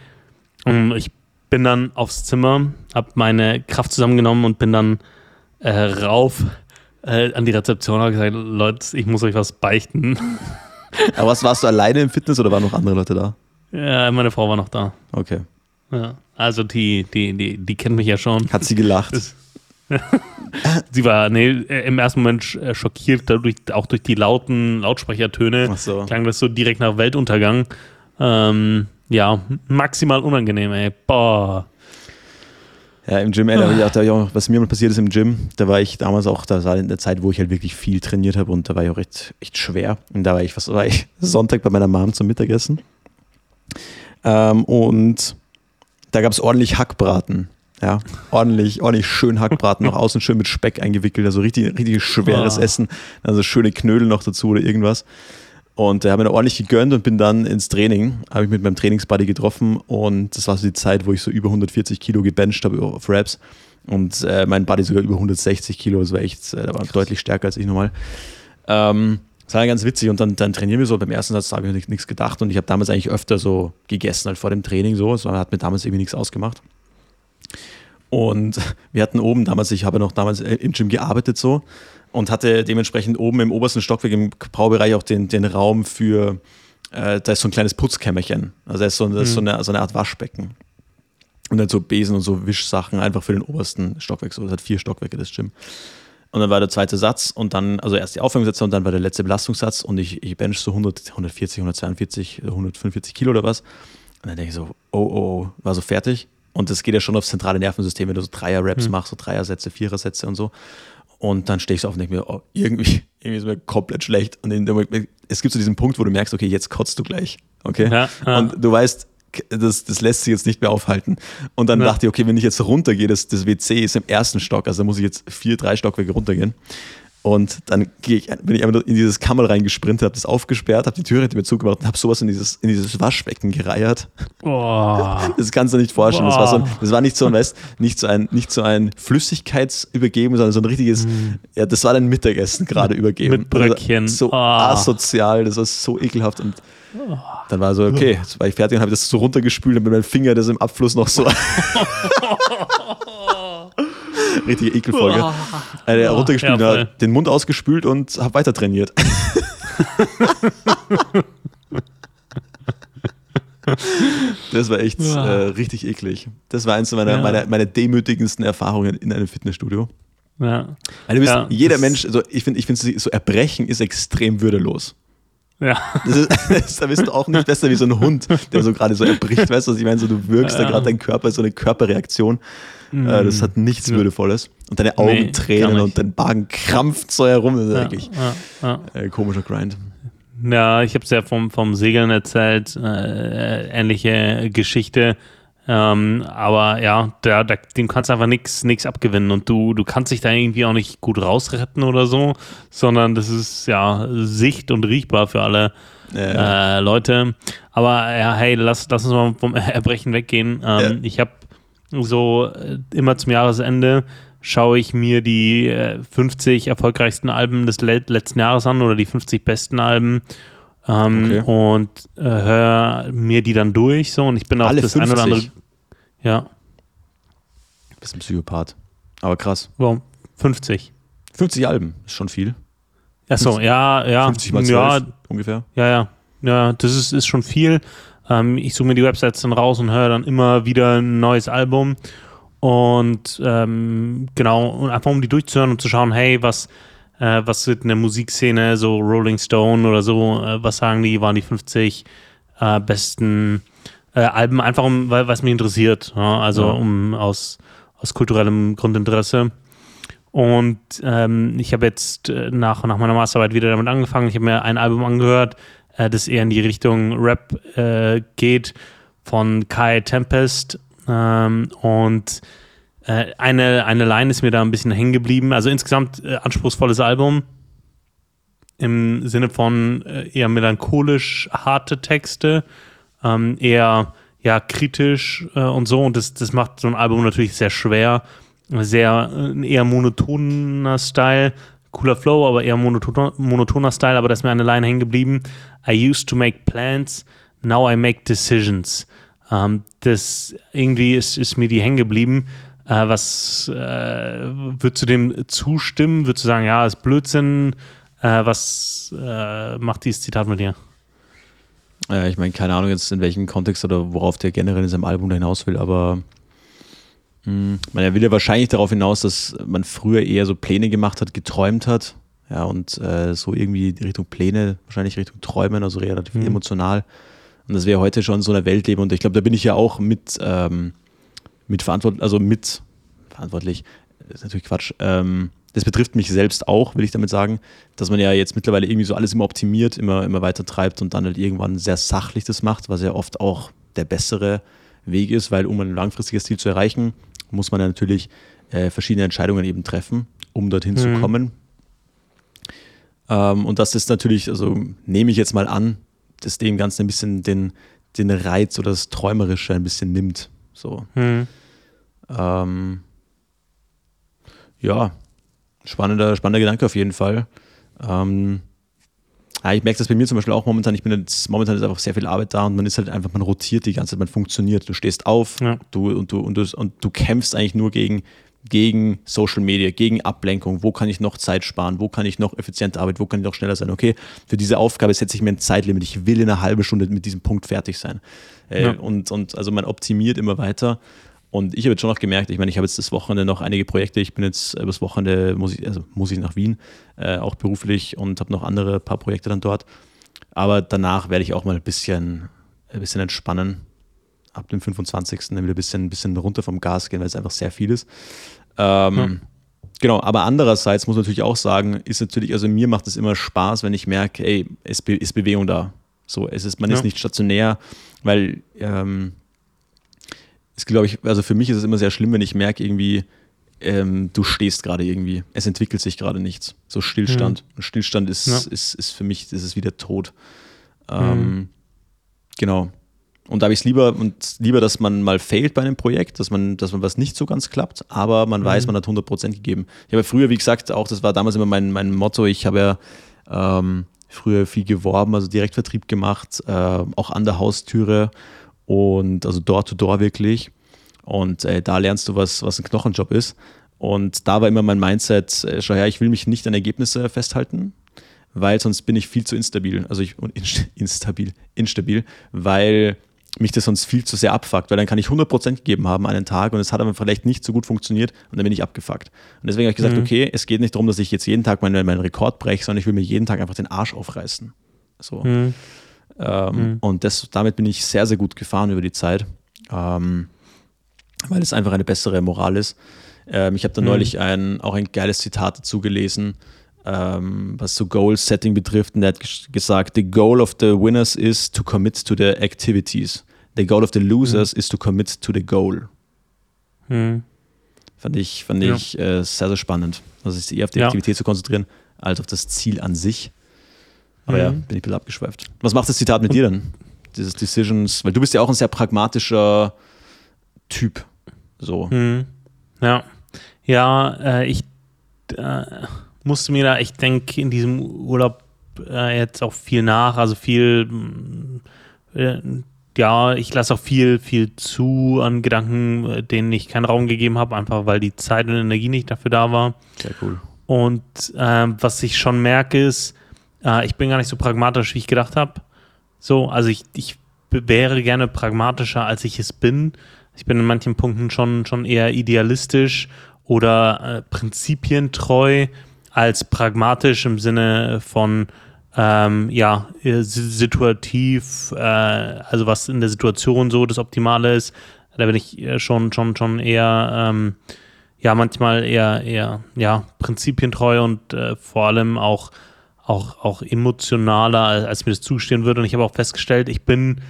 Und ich bin dann aufs Zimmer, habe meine Kraft zusammengenommen und bin dann äh, rauf äh, an die Rezeption und habe gesagt, Leute, ich muss euch was beichten. Aber was, warst du alleine im Fitness oder waren noch andere Leute da? Ja, meine Frau war noch da. Okay. Ja, also die, die, die, die kennt mich ja schon. Hat sie gelacht? Das, sie war nee, äh, im ersten Moment äh, schockiert, dadurch, auch durch die lauten Lautsprechertöne. Ach so. Klang das so direkt nach Weltuntergang. Ähm, ja, maximal unangenehm, ey. Boah. Ja, im Gym, ey, da, hab ich auch, da hab ich auch, was mir mal passiert ist im Gym, da war ich damals auch, da war in der Zeit, wo ich halt wirklich viel trainiert habe und da war ich auch echt, echt schwer. Und da war ich, was war ich, Sonntag bei meiner Mom zum Mittagessen. Ähm, und da gab es ordentlich Hackbraten. Ja, ordentlich, ordentlich schön Hackbraten, noch außen schön mit Speck eingewickelt, also richtig, richtig schweres Oh. Essen. Also schöne Knödel noch dazu oder irgendwas. Und da habe mir ordentlich gegönnt und bin dann ins Training, habe ich mit meinem Trainingsbuddy getroffen und das war so die Zeit, wo ich so über 140 Kilo gebencht habe auf Raps und äh, mein Buddy sogar über 160 Kilo, das war echt, äh, der war deutlich stärker als ich nochmal. Ähm, das war ganz witzig und dann, dann trainieren wir so. Beim ersten Satz habe ich nicht- nichts gedacht und ich habe damals eigentlich öfter so gegessen halt vor dem Training so. War- hat mir damals irgendwie nichts ausgemacht. Und wir hatten oben damals, ich habe noch damals äh, im Gym gearbeitet so und hatte dementsprechend oben im obersten Stockwerk im Braubereich auch den, den Raum für, äh, da ist so ein kleines Putzkämmerchen. Also da ist so, das ist so, eine, so eine Art Waschbecken. Und dann so Besen und so Wischsachen einfach für den obersten Stockwerk. So, das hat vier Stockwerke, das Gym. Und dann war der zweite Satz und dann, also erst die Aufwärmsätze und dann war der letzte Belastungssatz und ich, ich bench so 100, 140, 142, 145 Kilo oder was. Und dann denke ich so, oh, oh, oh, war so fertig. Und das geht ja schon aufs zentrale Nervensystem, wenn du so Dreier-Raps machst, so Dreier-Sätze, Vierer-Sätze und so. Und dann stehe ich so auf und denke mir, oh, irgendwie, irgendwie ist mir komplett schlecht. Und in dem es gibt so diesen Punkt, wo du merkst, okay, jetzt kotzt du gleich. Okay? Ja, ja. Und du weißt, das, das lässt sich jetzt nicht mehr aufhalten. Und dann Ja. dachte ich, okay, wenn ich jetzt runtergehe, das, das WC ist im ersten Stock, also da muss ich jetzt vier, drei Stockwerke runtergehen. Und dann gehe ich, bin ich einfach in dieses Kammer reingesprintet, habe das aufgesperrt, habe die Tür hinter mir zugemacht und habe sowas in dieses, in dieses Waschbecken gereiert. Boah. Das kannst du nicht vorstellen. Das war, so ein, das war nicht so ein, weißt, nicht so ein, nicht so ein Flüssigkeitsübergeben, sondern so ein richtiges, ja, das war dein Mittagessen gerade übergeben. mit Bröckchen. Also so Ah. asozial, das war so ekelhaft und dann war so, okay, jetzt war ich fertig und habe das so runtergespült und mit meinem Finger das im Abfluss noch so. Richtige Ekelfolge. Äh, runtergespült, ja, den Mund ausgespült und habe weiter trainiert. Das war echt äh, richtig eklig. Das war eins meiner, Ja. meiner, meiner demütigendsten Erfahrungen in einem Fitnessstudio. Ja. Weil du bist, Ja, jeder Mensch, also ich finde, ich find, so Erbrechen ist extrem würdelos. Ja. Das ist, das, da bist du auch nicht besser wie so ein Hund, der so gerade so erbricht. Weißt du, was ich meine? So, du wirkst da Ja. gerade dein Körper, ist so eine Körperreaktion. Äh, das hat nichts Ja. Würdevolles. Und deine Augen Nee, tränen und dein Magen krampft so herum. Das ist Ja, wirklich äh, komischer Grind. Ja, ich habe es ja vom, vom Segeln erzählt, äh, ähnliche Geschichte. Ähm, aber ja, da, da, dem kannst du einfach nichts abgewinnen und du, du kannst dich da irgendwie auch nicht gut rausretten oder so, sondern das ist ja sicht- und riechbar für alle Äh, äh, Leute. Aber ja, hey, lass, lass uns mal vom Erbrechen weggehen. Ähm, Ja. Ich habe so äh, immer zum Jahresende schaue ich mir die äh, 50 erfolgreichsten Alben des le letzten Jahres an oder die 50 besten Alben ähm, Okay. und äh, höre mir die dann durch so und ich bin auf Alle das ein oder 50? andere ja, bist ein Psychopath. Aber krass. warum 50 50 Alben ist schon viel. Achso, ja, ja 50 mal 12 ja, ungefähr. Ja, ja. Ja, das ist, ist schon viel. Ähm, ich suche mir die Websites dann raus und höre dann immer wieder ein neues Album. Und ähm, genau, und einfach um die durchzuhören und zu schauen, hey, was, äh, was wird in der Musikszene, so Rolling Stone oder so, äh, was sagen die, waren die 50 äh, besten äh, Alben, einfach um, weil was mich interessiert. Ja? Also Ja. um aus, aus kulturellem Grundinteresse. Und ähm, ich habe jetzt äh, nach, nach meiner Masterarbeit wieder damit angefangen. Ich habe mir ein Album angehört, äh, das eher in die Richtung Rap geht, von Kai Tempest. Ähm, und äh, eine, eine Line ist mir da ein bisschen hängen geblieben. Also insgesamt äh, anspruchsvolles Album. Im Sinne von äh, eher melancholisch harte Texte, ähm, eher ja, kritisch äh, und so. Und das, das macht so ein Album natürlich sehr schwer. Sehr äh, ein eher monotoner Style. Cooler Flow, aber eher monoton, monotoner Style. Aber da ist mir eine Line hängen geblieben. I used to make plans, now I make decisions. Ähm, das irgendwie ist, ist mir die hängen geblieben. Äh, was äh, würdest du dem zustimmen? Würdest du sagen, ja, ist Blödsinn? Äh, was äh, macht dieses Zitat mit dir? Äh, ich meine, keine Ahnung jetzt in welchem Kontext oder worauf der generell in seinem Album da hinaus will, aber Mhm. Man will ja wahrscheinlich darauf hinaus, dass man früher eher so Pläne gemacht hat, geträumt hat. Ja, und äh, so irgendwie Richtung Pläne, wahrscheinlich Richtung Träumen, also relativ mhm. emotional. Und dass wir heute schon in so einer Welt leben. Und ich glaube, da bin ich ja auch mit, ähm, mit verantwortlich, also mit verantwortlich, ist natürlich Quatsch. Ähm, das betrifft mich selbst auch, will ich damit sagen, dass man ja jetzt mittlerweile irgendwie so alles immer optimiert, immer, immer weiter treibt und dann halt irgendwann sehr sachlich das macht, was ja oft auch der bessere Weg ist, weil um ein langfristiges Ziel zu erreichen, muss man ja natürlich äh, verschiedene Entscheidungen eben treffen, um dorthin mhm. zu kommen. Ähm, und das ist natürlich, also nehme ich jetzt mal an, dass dem Ganzen ein bisschen den, den Reiz oder das Träumerische ein bisschen nimmt. So. Mhm. Ähm, ja, spannender, spannender Gedanke auf jeden Fall. Ähm, ja, ich merke das bei mir zum Beispiel auch momentan. Ich bin jetzt, momentan ist einfach sehr viel Arbeit da und man ist halt einfach, man rotiert die ganze Zeit, man funktioniert. Du stehst auf ja. du, und, du, und, du, und du kämpfst eigentlich nur gegen, gegen Social Media, gegen Ablenkung. Wo kann ich noch Zeit sparen? Wo kann ich noch effizienter arbeiten? Wo kann ich noch schneller sein? Okay, für diese Aufgabe setze ich mir ein Zeitlimit. Ich will in einer halben Stunde mit diesem Punkt fertig sein. Äh, ja. und, und also man optimiert immer weiter. Und ich habe jetzt schon noch gemerkt, ich meine, ich habe jetzt das Wochenende noch einige Projekte. Ich bin jetzt äh, das Wochenende, muss ich, also muss ich nach Wien, äh, auch beruflich und habe noch andere paar Projekte dann dort. Aber danach werde ich auch mal ein bisschen, ein bisschen entspannen. Ab dem 25. dann wieder ein bisschen, ein bisschen runter vom Gas gehen, weil es einfach sehr viel ist. Ähm, ja. Genau, aber andererseits muss man natürlich auch sagen, ist natürlich, also mir macht es immer Spaß, wenn ich merke, ey, es ist Bewegung da. So, es ist, man ja. ist nicht stationär, weil ähm, ist, glaube ich, also für mich ist es immer sehr schlimm, wenn ich merke, irgendwie, ähm, du stehst gerade irgendwie. Es entwickelt sich gerade nichts. So Stillstand. Mhm. Stillstand ist, ja. ist, ist für mich, ist es wieder tot. Ähm, mhm. Genau. Und da habe ich es lieber und lieber, dass man mal failt bei einem Projekt, dass man, dass man was nicht so ganz klappt, aber man mhm. weiß, man hat 100% gegeben. Ich habe früher, wie gesagt, auch, das war damals immer mein, mein Motto, ich habe ja ähm, früher viel geworben, also Direktvertrieb gemacht, äh, auch an der Haustüre und also Door-to-Door wirklich. Und äh, da lernst du, was, was ein Knochenjob ist. Und da war immer mein Mindset, äh, schau her, ich will mich nicht an Ergebnisse festhalten, weil sonst bin ich viel zu instabil. Also ich, instabil, instabil, weil mich das sonst viel zu sehr abfuckt, weil dann kann ich 100% gegeben haben einen Tag und es hat aber vielleicht nicht so gut funktioniert und dann bin ich abgefuckt. Und deswegen habe ich gesagt, mhm. okay, es geht nicht darum, dass ich jetzt jeden Tag meinen, meinen Rekord breche, sondern ich will mir jeden Tag einfach den Arsch aufreißen. So. Mhm. Ähm, mhm. Und das, damit bin ich sehr, sehr gut gefahren über die Zeit, ähm, weil es einfach eine bessere Moral ist. Ähm, ich habe da mhm. neulich ein, auch ein geiles Zitat dazu gelesen, ähm, was so Goal-Setting betrifft. Und der hat gesagt, the goal of the winners is to commit to the activities. The goal of the losers mhm. is to commit to the goal. Mhm. Fand ich, fand ja. ich äh, sehr, sehr spannend. Also sich eher auf die ja. Aktivität zu konzentrieren, als auf das Ziel an sich. Aber mhm. ja, bin ich ein bisschen abgeschweift. Was macht das Zitat mit dir denn? Dieses Decisions, weil du bist ja auch ein sehr pragmatischer Typ. So. Mhm. Ja. Ja, äh, ich äh, musste mir da, ich denke, in diesem Urlaub äh, jetzt auch viel nach, also viel, äh, ja, ich lasse auch viel, viel zu an Gedanken, äh, denen ich keinen Raum gegeben habe, einfach weil die Zeit und Energie nicht dafür da war. Sehr cool. Und ähm, was ich schon merke, ist, äh, ich bin gar nicht so pragmatisch, wie ich gedacht habe. So, also ich, ich wäre gerne pragmatischer, als ich es bin. Ich bin in manchen Punkten schon, schon eher idealistisch oder äh, prinzipientreu als pragmatisch im Sinne von ähm, ja, äh, situativ, äh, also was in der Situation so das Optimale ist. Da bin ich äh, schon, schon, schon eher, ähm, ja, manchmal eher, eher, ja, prinzipientreu und äh, vor allem auch auch, auch emotionaler, als mir das zustehen würde. Und ich habe auch festgestellt, ich bin,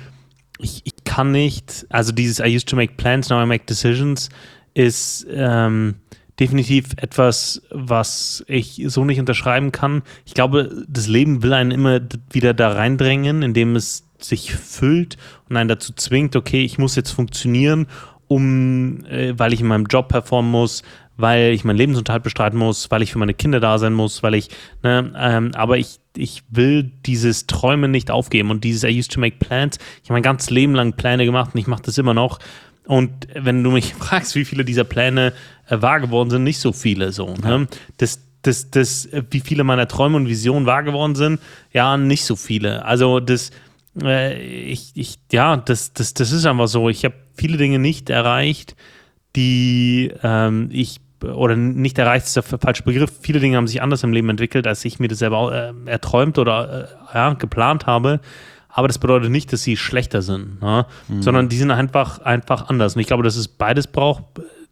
ich, ich kann nicht, also dieses I used to make plans, now I make decisions ist ähm, definitiv etwas, was ich so nicht unterschreiben kann. Ich glaube, das Leben will einen immer wieder da reindrängen, indem es sich füllt und einen dazu zwingt, okay, ich muss jetzt funktionieren, um, äh, weil ich in meinem Job performen muss, weil ich meinen Lebensunterhalt bestreiten muss, weil ich für meine Kinder da sein muss, weil ich, ne, ähm, aber ich, ich will dieses Träumen nicht aufgeben und dieses I used to make plans. Ich habe mein ganzes Leben lang Pläne gemacht und ich mache das immer noch. Und wenn du mich fragst, wie viele dieser Pläne äh, wahr geworden sind, nicht so viele so. Ne? Das, das, das, wie viele meiner Träume und Visionen wahr geworden sind, ja, nicht so viele. Also das, äh, ich, ich, ja, das, das, das ist einfach so. Ich habe viele Dinge nicht erreicht, die ähm, ich oder nicht erreicht ist der falsche Begriff. Viele Dinge haben sich anders im Leben entwickelt, als ich mir das selber äh, erträumt oder äh, ja, geplant habe. Aber das bedeutet nicht, dass sie schlechter sind, ne? mhm. sondern die sind einfach, einfach anders. Und ich glaube, dass es beides braucht: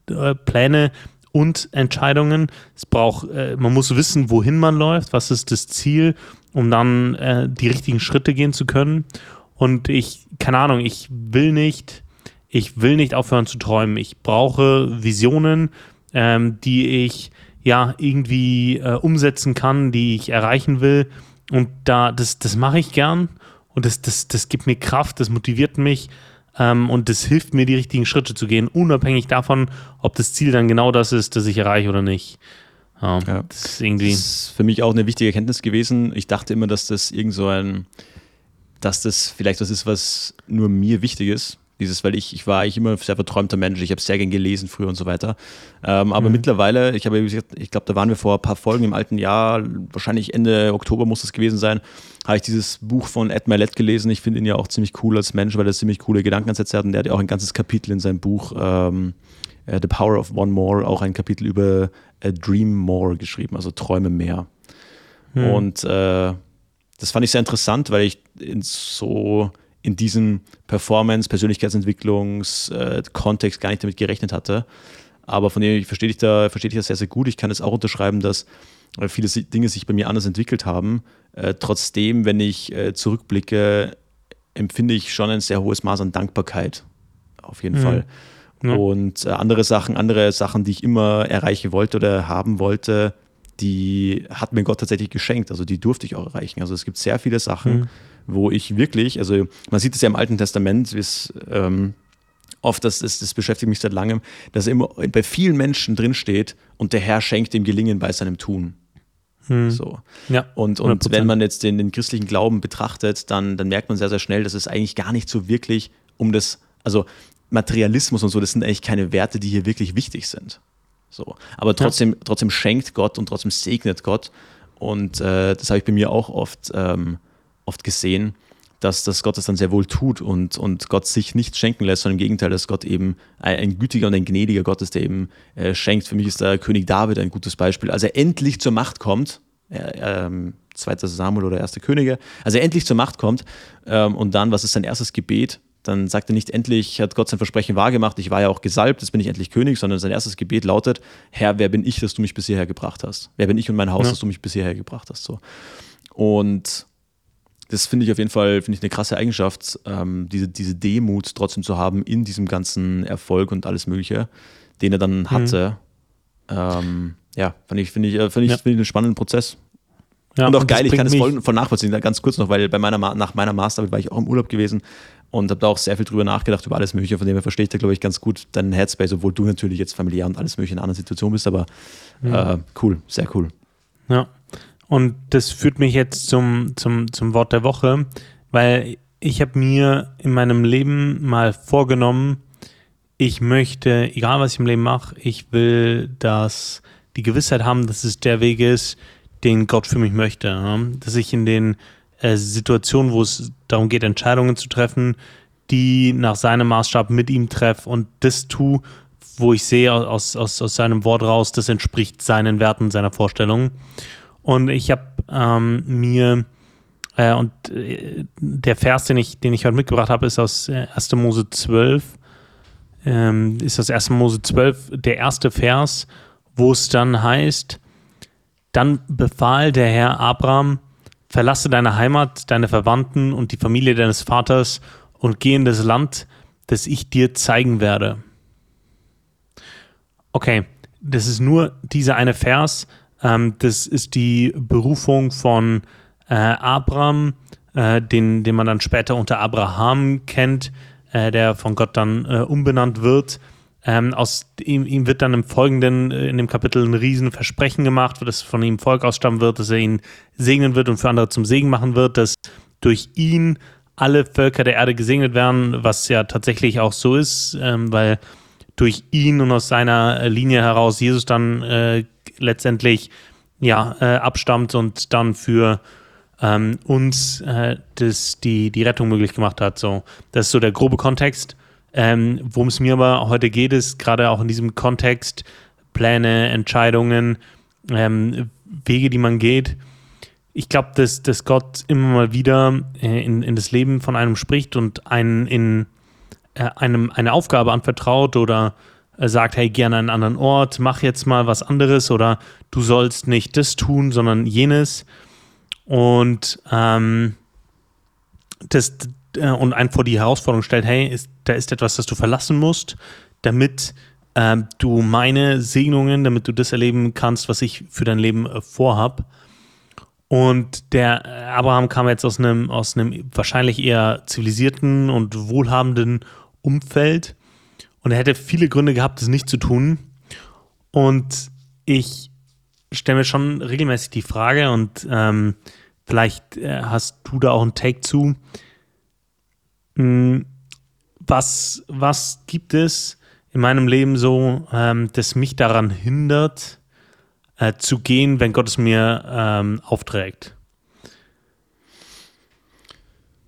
äh, Pläne und Entscheidungen. Es braucht, äh, man muss wissen, wohin man läuft, was ist das Ziel, um dann äh, die richtigen Schritte gehen zu können. Und ich, keine Ahnung, ich will nicht, ich will nicht aufhören zu träumen. Ich brauche Visionen, ähm, die ich ja irgendwie äh, umsetzen kann, die ich erreichen will. Und da, das, das mache ich gern und das, das, das gibt mir Kraft, das motiviert mich ähm, und das hilft mir, die richtigen Schritte zu gehen, unabhängig davon, ob das Ziel dann genau das ist, das ich erreiche oder nicht. Ja, ja. Das, ist irgendwie das ist für mich auch eine wichtige Erkenntnis gewesen. Ich dachte immer, dass das irgend so ein, dass das vielleicht was ist, was nur mir wichtig ist. Dieses, weil ich, ich war eigentlich immer ein sehr verträumter Mensch, ich habe sehr gern gelesen früher und so weiter. Ähm, aber mhm. mittlerweile, ich habe ich glaube, da waren wir vor ein paar Folgen im alten Jahr, wahrscheinlich Ende Oktober muss das gewesen sein, habe ich dieses Buch von Ed Milet gelesen. Ich finde ihn ja auch ziemlich cool als Mensch, weil er ziemlich coole Gedankenansätze hat und der hat ja auch ein ganzes Kapitel in seinem Buch ähm, äh, The Power of One More, auch ein Kapitel über A Dream More geschrieben, also Träume mehr. Mhm. Und äh, das fand ich sehr interessant, weil ich in so in diesem Performance, Persönlichkeitsentwicklungs-Kontext äh, gar nicht damit gerechnet hatte. Aber von dem verstehe ich da, verstehe ich das sehr, sehr gut. Ich kann es auch unterschreiben, dass äh, viele Dinge sich bei mir anders entwickelt haben. Äh, trotzdem, wenn ich äh, zurückblicke, empfinde ich schon ein sehr hohes Maß an Dankbarkeit. Auf jeden mhm. Fall. Ja. Und äh, andere Sachen, andere Sachen, die ich immer erreichen wollte oder haben wollte, die hat mir Gott tatsächlich geschenkt. Also die durfte ich auch erreichen. Also es gibt sehr viele Sachen, mhm wo ich wirklich, also man sieht es ja im Alten Testament, wie es ähm, oft, das, das, das beschäftigt mich seit langem, dass immer bei vielen Menschen drinsteht und der Herr schenkt dem Gelingen bei seinem Tun. Hm. So. Ja, und, und wenn man jetzt den, den christlichen Glauben betrachtet, dann, dann merkt man sehr, sehr schnell, dass es eigentlich gar nicht so wirklich um das, also Materialismus und so, das sind eigentlich keine Werte, die hier wirklich wichtig sind. So. Aber trotzdem, ja. trotzdem schenkt Gott und trotzdem segnet Gott. Und äh, das habe ich bei mir auch oft ähm, oft gesehen, dass, dass Gott das dann sehr wohl tut und, und Gott sich nicht schenken lässt, sondern im Gegenteil, dass Gott eben ein, ein gütiger und ein gnädiger Gott ist, der eben äh, schenkt. Für mich ist der König David ein gutes Beispiel. Als er endlich zur Macht kommt, äh, ähm, 2. Samuel oder 1. Könige, als er endlich zur Macht kommt ähm, und dann, was ist sein erstes Gebet? Dann sagt er nicht, endlich hat Gott sein Versprechen wahrgemacht, ich war ja auch gesalbt, jetzt bin ich endlich König, sondern sein erstes Gebet lautet, Herr, wer bin ich, dass du mich bis hierher gebracht hast? Wer bin ich und mein Haus, ja. dass du mich bis hierher gebracht hast? So. Und das finde ich auf jeden Fall finde ich eine krasse Eigenschaft, ähm, diese, diese Demut trotzdem zu haben in diesem ganzen Erfolg und alles Mögliche, den er dann mhm. hatte. Mhm. Ähm, ja, finde ich, finde ich, äh, finde ich, ja. find ich einen spannenden Prozess. Ja, und auch und geil, ich kann es voll, voll nachvollziehen, ganz kurz noch, weil bei meiner, nach meiner Masterarbeit war ich auch im Urlaub gewesen und habe da auch sehr viel drüber nachgedacht, über alles Mögliche, von dem her verstehe ich da, glaube ich, ganz gut deinen Headspace, obwohl du natürlich jetzt familiär und alles Mögliche in einer anderen Situation bist, aber mhm. äh, cool, sehr cool. Ja, und das führt mich jetzt zum, zum, zum Wort der Woche, weil ich habe mir in meinem Leben mal vorgenommen, ich möchte, egal was ich im Leben mache, ich will, dass die Gewissheit haben, dass es der Weg ist, den Gott für mich möchte. Dass ich in den äh, Situationen, wo es darum geht, Entscheidungen zu treffen, die nach seinem Maßstab mit ihm treffe und das tue, wo ich sehe aus, aus, aus seinem Wort raus, das entspricht seinen Werten, seiner Vorstellungen. Und ich habe ähm, mir, äh, und äh, der Vers, den ich, den ich heute mitgebracht habe, ist aus 1. Äh, Mose 12. Ähm, ist aus 1. Mose 12 der erste Vers, wo es dann heißt, dann befahl der Herr Abraham, verlasse deine Heimat, deine Verwandten und die Familie deines Vaters und geh in das Land, das ich dir zeigen werde. Okay, das ist nur dieser eine Vers, ähm, das ist die Berufung von äh, Abraham, äh, den, den man dann später unter Abraham kennt, äh, der von Gott dann äh, umbenannt wird. Ähm, aus ihm, ihm, wird dann im Folgenden, äh, in dem Kapitel, ein Riesenversprechen gemacht, dass von ihm Volk ausstammen wird, dass er ihn segnen wird und für andere zum Segen machen wird, dass durch ihn alle Völker der Erde gesegnet werden, was ja tatsächlich auch so ist, ähm, weil durch ihn und aus seiner Linie heraus Jesus dann äh, letztendlich ja, äh, abstammt und dann für ähm, uns äh, das, die, die Rettung möglich gemacht hat. So, das ist so der grobe Kontext. Ähm, Worum es mir aber heute geht, ist gerade auch in diesem Kontext Pläne, Entscheidungen, ähm, Wege, die man geht. Ich glaube, dass, dass Gott immer mal wieder äh, in, in das Leben von einem spricht und einen in einem eine Aufgabe anvertraut oder äh, sagt, hey, an einen anderen Ort, mach jetzt mal was anderes oder du sollst nicht das tun, sondern jenes. Und ähm, das, äh, und einen vor die Herausforderung stellt, hey, ist, da ist etwas, das du verlassen musst, damit ähm, du meine Segnungen, damit du das erleben kannst, was ich für dein Leben äh, vorhab. Und der äh, Abraham kam jetzt aus einem, aus einem wahrscheinlich eher zivilisierten und wohlhabenden Umfeld und er hätte viele Gründe gehabt, das nicht zu tun. Und ich stelle mir schon regelmäßig die Frage und ähm, vielleicht äh, hast du da auch einen Take zu. Hm, was, was gibt es in meinem Leben so, ähm, das mich daran hindert, äh, zu gehen, wenn Gott es mir ähm, aufträgt?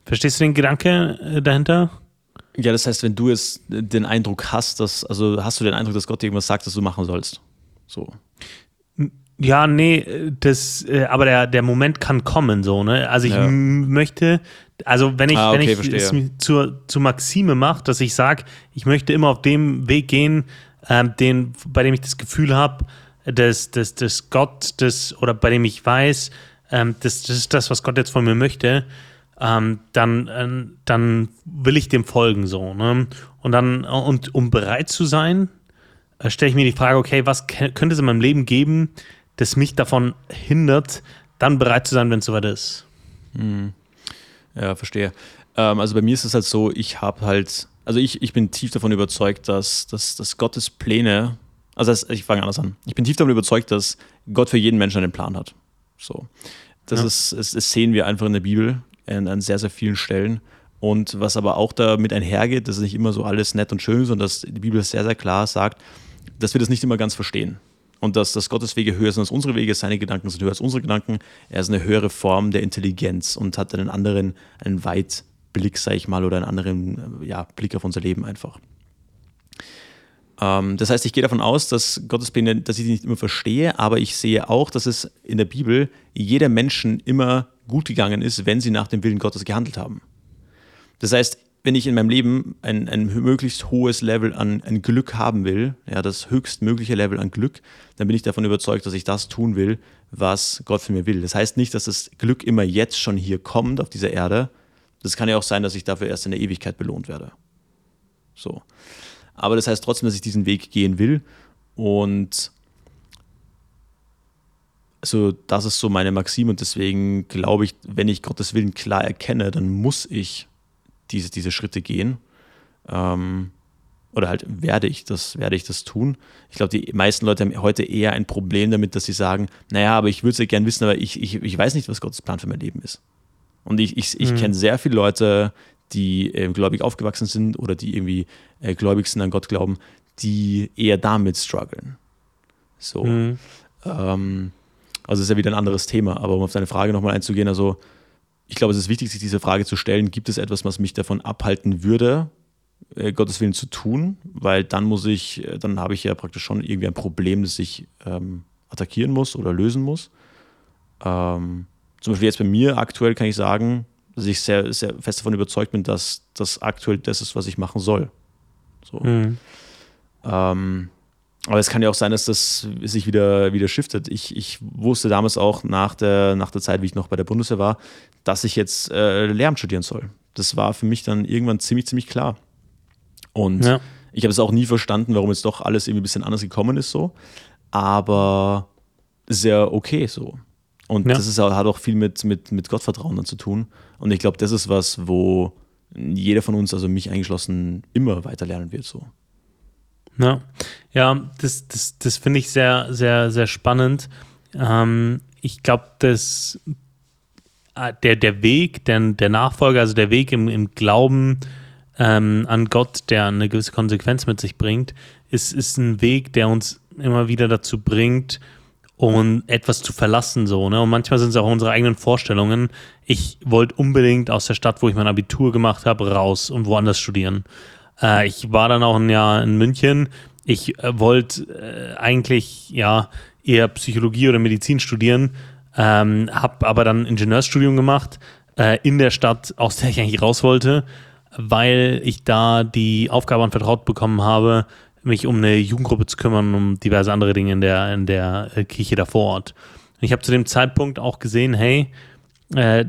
Verstehst du den Gedanke äh, dahinter? Ja, das heißt, wenn du jetzt den Eindruck hast, dass, also hast du den Eindruck, dass Gott dir irgendwas sagt, dass du machen sollst. So. Ja, nee, das, äh, aber der, der Moment kann kommen, so, ne? Also ich ja. möchte, also wenn ich, ah, okay, wenn ich es zur, zur Maxime mache, dass ich sage, ich möchte immer auf dem Weg gehen, ähm, den, bei dem ich das Gefühl habe, dass, dass, dass Gott das, oder bei dem ich weiß, ähm, das, das ist das, was Gott jetzt von mir möchte, ähm, dann, äh, dann will ich dem folgen so. Ne? Und dann, und um bereit zu sein, äh, stelle ich mir die Frage, okay, was könnte es in meinem Leben geben, das mich davon hindert, dann bereit zu sein, wenn es soweit ist? Hm. Ja, verstehe. Ähm, also bei mir ist es halt so, ich habe halt, also ich, ich bin tief davon überzeugt, dass, dass, dass Gottes Pläne, also ich fange anders an, ich bin tief davon überzeugt, dass Gott für jeden Menschen einen Plan hat. So. Das ja. ist, das, das sehen wir einfach in der Bibel an, an sehr, sehr vielen Stellen. Und was aber auch damit einhergeht, das ist nicht immer so alles nett und schön, sondern dass die Bibel sehr, sehr klar sagt, dass wir das nicht immer ganz verstehen. Und dass, dass Gottes Wege höher sind als unsere Wege, seine Gedanken sind höher als unsere Gedanken. Er ist eine höhere Form der Intelligenz und hat einen anderen, einen Weitblick, sage ich mal, oder einen anderen ja, Blick auf unser Leben einfach. Ähm, das heißt, ich gehe davon aus, dass Gottes Pläne, dass ich die nicht immer verstehe, aber ich sehe auch, dass es in der Bibel jeder Menschen immer gut gegangen ist, wenn sie nach dem Willen Gottes gehandelt haben. Das heißt, wenn ich in meinem Leben ein, ein möglichst hohes Level an, an Glück haben will, ja, das höchstmögliche Level an Glück, dann bin ich davon überzeugt, dass ich das tun will, was Gott für mir will. Das heißt nicht, dass das Glück immer jetzt schon hier kommt auf dieser Erde. Das kann ja auch sein, dass ich dafür erst in der Ewigkeit belohnt werde. So. Aber das heißt trotzdem, dass ich diesen Weg gehen will und also das ist so meine Maxime und deswegen glaube ich, wenn ich Gottes Willen klar erkenne, dann muss ich diese, diese Schritte gehen. Ähm, oder halt werde ich das, werde ich das tun. Ich glaube, die meisten Leute haben heute eher ein Problem damit, dass sie sagen, naja, aber ich würde es ja gerne wissen, aber ich, ich, ich weiß nicht, was Gottes Plan für mein Leben ist. Und ich, ich, ich mhm. kenne sehr viele Leute, die äh, gläubig aufgewachsen sind oder die irgendwie äh, gläubig sind, an Gott glauben, die eher damit strugglen. So. Mhm. Ähm, also ist ja wieder ein anderes Thema. Aber um auf deine Frage nochmal einzugehen, also ich glaube, es ist wichtig, sich diese Frage zu stellen, gibt es etwas, was mich davon abhalten würde, äh, Gottes Willen zu tun? Weil dann muss ich, äh, dann habe ich ja praktisch schon irgendwie ein Problem, das ich ähm, attackieren muss oder lösen muss. Ähm, zum Beispiel jetzt bei mir aktuell kann ich sagen, dass ich sehr, sehr fest davon überzeugt bin, dass das aktuell das ist, was ich machen soll. So. Mhm. Ähm, aber es kann ja auch sein, dass das sich wieder, wieder shiftet. Ich, ich wusste damals auch nach der, nach der Zeit, wie ich noch bei der Bundeswehr war, dass ich jetzt äh, Lehramt studieren soll. Das war für mich dann irgendwann ziemlich, ziemlich klar. Und ja. ich habe es auch nie verstanden, warum jetzt doch alles irgendwie ein bisschen anders gekommen ist so. Aber sehr okay so. Und ja. das ist, hat auch viel mit, mit, mit Gottvertrauen dann zu tun. Und ich glaube, das ist was, wo jeder von uns, also mich eingeschlossen, immer weiter lernen wird so. Ja, ja das, das, das finde ich sehr, sehr, sehr spannend. Ähm, ich glaube, dass äh, der, der Weg, der, der Nachfolger, also der Weg im, im Glauben ähm, an Gott, der eine gewisse Konsequenz mit sich bringt, ist, ist ein Weg, der uns immer wieder dazu bringt, um etwas zu verlassen, so, ne? Und manchmal sind es auch unsere eigenen Vorstellungen. Ich wollte unbedingt aus der Stadt, wo ich mein Abitur gemacht habe, raus und woanders studieren. Äh, ich war dann auch ein Jahr in München. Ich äh, wollte äh, eigentlich ja eher Psychologie oder Medizin studieren, ähm, habe aber dann Ingenieursstudium gemacht äh, in der Stadt, aus der ich eigentlich raus wollte, weil ich da die Aufgabe anvertraut bekommen habe, mich um eine Jugendgruppe zu kümmern, um diverse andere Dinge in der, in der äh, Kirche da vor Ort. Ich habe zu dem Zeitpunkt auch gesehen, hey, äh,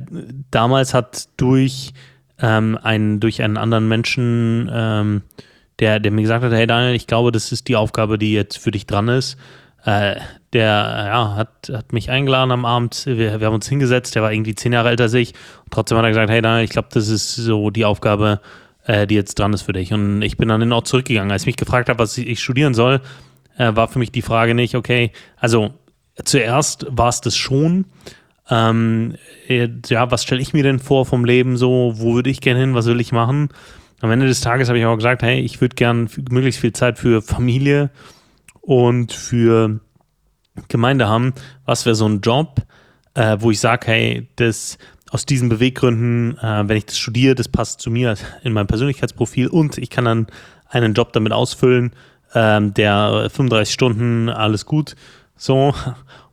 damals hat durch, ähm, einen, durch einen anderen Menschen, ähm, der, der mir gesagt hat, hey Daniel, ich glaube, das ist die Aufgabe, die jetzt für dich dran ist. Äh, der ja, hat, hat mich eingeladen am Abend, wir, wir haben uns hingesetzt, der war irgendwie zehn Jahre älter als ich. Trotzdem hat er gesagt, hey Daniel, ich glaube, das ist so die Aufgabe, die jetzt dran ist für dich. Und ich bin dann in den Ort zurückgegangen. Als ich mich gefragt habe, was ich studieren soll, äh, war für mich die Frage nicht, okay, also zuerst war es das schon. Ähm, äh, ja, was stelle ich mir denn vor vom Leben so? Wo würde ich gerne hin? Was will ich machen? Am Ende des Tages habe ich auch gesagt, hey, ich würde gern möglichst viel Zeit für Familie und für Gemeinde haben. Was wäre so ein Job, äh, wo ich sage, hey, das aus diesen Beweggründen, äh, wenn ich das studiere, das passt zu mir in meinem Persönlichkeitsprofil und ich kann dann einen Job damit ausfüllen, ähm, der 35 Stunden, alles gut, so.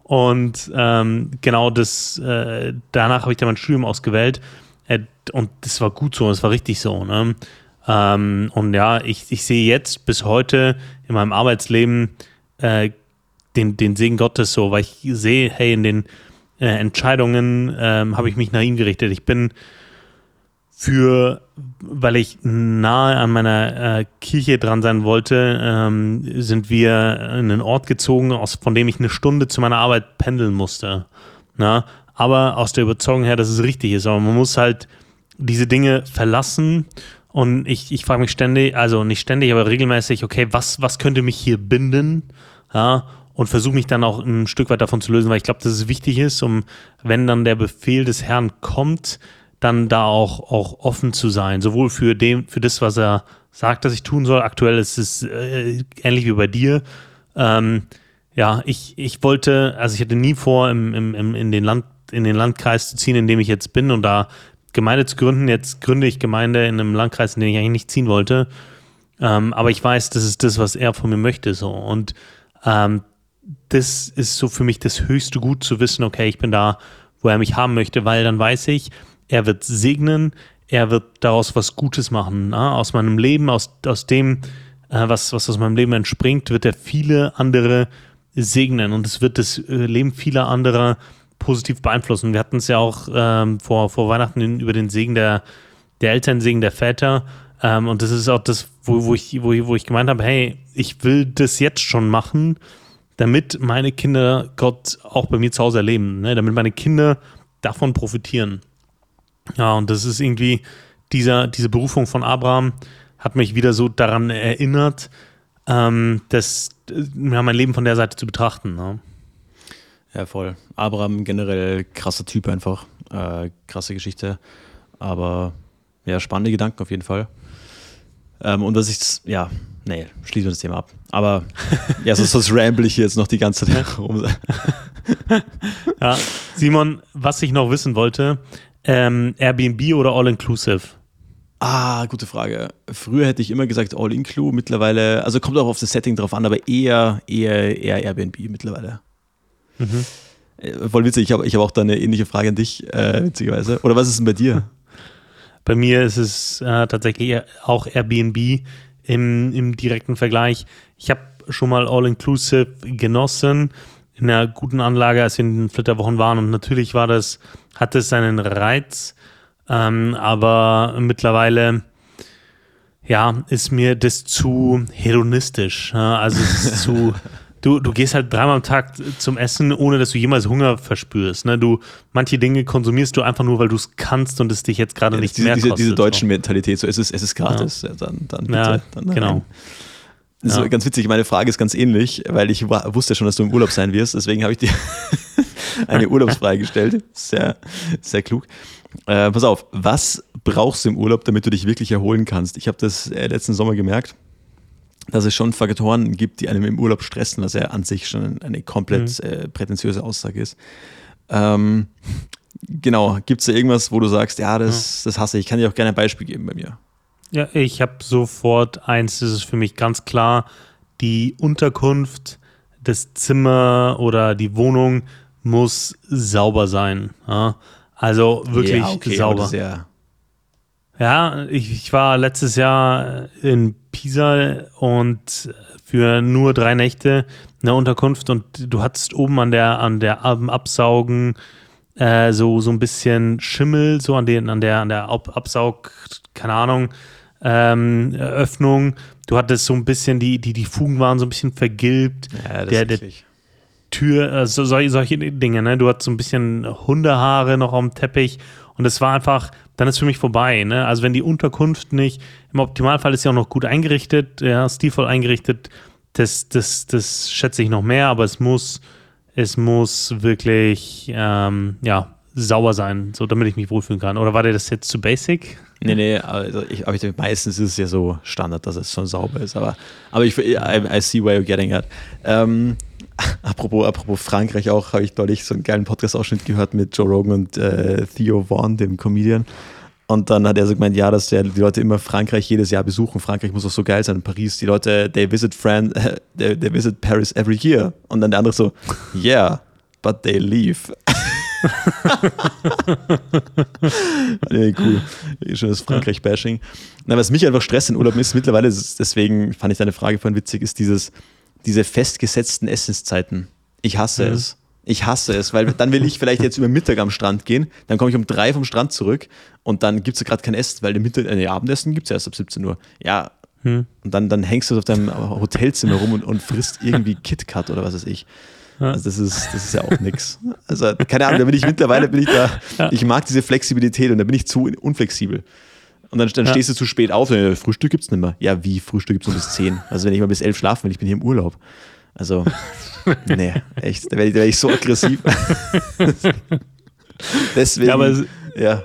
Und ähm, genau das, äh, danach habe ich dann mein Studium ausgewählt. Äh, und das war gut so, das war richtig so. Ne? Ähm, und ja, ich, ich sehe jetzt bis heute in meinem Arbeitsleben äh, den, den Segen Gottes so, weil ich sehe, hey, in den äh, Entscheidungen ähm, habe ich mich nach ihm gerichtet. Ich bin für, weil ich nahe an meiner äh, Kirche dran sein wollte, ähm, sind wir in einen Ort gezogen, aus, von dem ich eine Stunde zu meiner Arbeit pendeln musste. Na? Aber aus der Überzeugung her, dass es richtig ist. Aber man muss halt diese Dinge verlassen. Und ich, ich frage mich ständig, also nicht ständig, aber regelmäßig, okay, was, was könnte mich hier binden? Ja, und versuche mich dann auch ein Stück weit davon zu lösen, weil ich glaube, dass es wichtig ist, um, wenn dann der Befehl des Herrn kommt, dann da auch, auch offen zu sein, sowohl für, dem, für das, was er sagt, dass ich tun soll. Aktuell ist es äh, ähnlich wie bei dir. Ähm, ja, ich, ich wollte, also ich hatte nie vor, im, im, im, in, den Land, in den Landkreis zu ziehen, in dem ich jetzt bin und da Gemeinde zu gründen. Jetzt gründe ich Gemeinde in einem Landkreis, in den ich eigentlich nicht ziehen wollte. Ähm, aber ich weiß, das ist das, was er von mir möchte. So. Und ähm, das ist so für mich das höchste Gut zu wissen, okay, ich bin da, wo er mich haben möchte, weil dann weiß ich, er wird segnen, er wird daraus was Gutes machen. Ne? Aus meinem Leben, aus, aus dem, äh, was, was aus meinem Leben entspringt, wird er viele andere segnen und es wird das äh, Leben vieler anderer positiv beeinflussen. Wir hatten es ja auch ähm, vor, vor Weihnachten über den Segen der, der Eltern, Segen der Väter. Ähm, und das ist auch das, wo, wo, ich, wo, wo ich gemeint habe, hey, ich will das jetzt schon machen, damit meine Kinder Gott auch bei mir zu Hause erleben, ne? damit meine Kinder davon profitieren. Ja, und das ist irgendwie, dieser, diese Berufung von Abraham hat mich wieder so daran erinnert, ähm, das, ja, mein Leben von der Seite zu betrachten. Ne? Ja, voll. Abraham generell krasser Typ einfach. Äh, krasse Geschichte. Aber ja, spannende Gedanken auf jeden Fall. Ähm, und was ich, ja, nee, schließen wir das Thema ab. Aber ja, sonst, sonst ramble ich jetzt noch die ganze Zeit rum. ja, Simon, was ich noch wissen wollte, ähm, Airbnb oder All-Inclusive? Ah, gute Frage. Früher hätte ich immer gesagt All-Inclusive, mittlerweile, also kommt auch auf das Setting drauf an, aber eher, eher, eher Airbnb mittlerweile. Mhm. Äh, voll witzig, ich habe ich hab auch da eine ähnliche Frage an dich, äh, witzigerweise. Oder was ist denn bei dir? Bei mir ist es äh, tatsächlich auch Airbnb im, im direkten Vergleich. Ich habe schon mal All-Inclusive genossen in einer guten Anlage, als wir in den Flitterwochen waren. Und natürlich war das, hatte es seinen Reiz. Ähm, aber mittlerweile, ja, ist mir das zu hedonistisch. Also es ist zu, du, du gehst halt dreimal am Tag zum Essen, ohne dass du jemals Hunger verspürst. Ne? Du, manche Dinge konsumierst du einfach nur, weil du es kannst und es dich jetzt gerade ja, nicht diese, mehr diese, kostet. Diese deutsche Mentalität, so es ist, es ist gratis, ja. dann, dann bitte. Ja, dann, genau. Das ist ganz witzig, meine Frage ist ganz ähnlich, weil ich wusste schon, dass du im Urlaub sein wirst, deswegen habe ich dir eine Urlaubsfrage gestellt. Sehr, sehr klug. Äh, pass auf, was brauchst du im Urlaub, damit du dich wirklich erholen kannst? Ich habe das äh, letzten Sommer gemerkt dass es schon Faktoren gibt, die einem im Urlaub stressen, was ja an sich schon eine komplett mhm. äh, prätentiöse Aussage ist. Ähm, genau, gibt es da irgendwas, wo du sagst, ja, das, das hasse ich. Ich kann dir auch gerne ein Beispiel geben bei mir. Ja, ich habe sofort eins, das ist für mich ganz klar, die Unterkunft, das Zimmer oder die Wohnung muss sauber sein. Ja? Also wirklich ja, okay, sauber. Ja, ja ich, ich, war letztes Jahr in Pisa und für nur drei Nächte in der Unterkunft und du hattest oben an der, an der Absaugen äh, so, so ein bisschen Schimmel, so an, den, an der, an der Absaug, keine Ahnung, ähm, Öffnung. Du hattest so ein bisschen, die, die, die Fugen waren so ein bisschen vergilbt. Ja, das der, der Tür, äh, so, solche, solche Dinge, ne? Du hattest so ein bisschen Hundehaare noch am Teppich und es war einfach, dann ist für mich vorbei, ne? Also wenn die Unterkunft nicht, im Optimalfall ist sie auch noch gut eingerichtet, ja, stilvoll eingerichtet, das, das, das schätze ich noch mehr, aber es muss, es muss wirklich, ähm, ja, sauber sein, so damit ich mich wohlfühlen kann. Oder war dir das jetzt zu basic? Nee, nee, also ich, aber ich denke, meistens ist es ja so Standard, dass es schon sauber ist. Aber, aber ich, I, I see where you're getting at. Ähm, apropos, apropos Frankreich auch, habe ich deutlich so einen geilen Podcast-Ausschnitt gehört mit Joe Rogan und äh, Theo Vaughn, dem Comedian. Und dann hat er so gemeint, ja, dass der, die Leute immer Frankreich jedes Jahr besuchen. Frankreich muss auch so geil sein. In Paris, die Leute, they visit, Fran they, they visit Paris every year. Und dann der andere so, yeah, but they leave. nee, cool. Schönes Frankreich-Bashing. was mich einfach stresst in Urlaub ist, mittlerweile, deswegen fand ich deine Frage vorhin witzig, ist dieses, diese festgesetzten Essenszeiten. Ich hasse mhm. es. Ich hasse es, weil dann will ich vielleicht jetzt über Mittag am Strand gehen, dann komme ich um drei vom Strand zurück und dann gibt es gerade kein Essen, weil Mittag, äh, Abendessen gibt es erst ab 17 Uhr. Ja, hm. und dann, dann hängst du auf deinem Hotelzimmer rum und, und frisst irgendwie KitKat oder was weiß ich. Also das ist, das ist ja auch nix. Also keine Ahnung, da bin ich mittlerweile, bin ich da, ich mag diese Flexibilität und da bin ich zu unflexibel. Und dann, dann ja. stehst du zu spät auf, und, Frühstück gibt es nicht mehr. Ja, wie? Frühstück gibt es nur bis 10. Also wenn ich mal bis 11 schlafen will, ich bin hier im Urlaub. Also, nee, echt, da werde ich, werd ich so aggressiv. Deswegen, ja, aber ja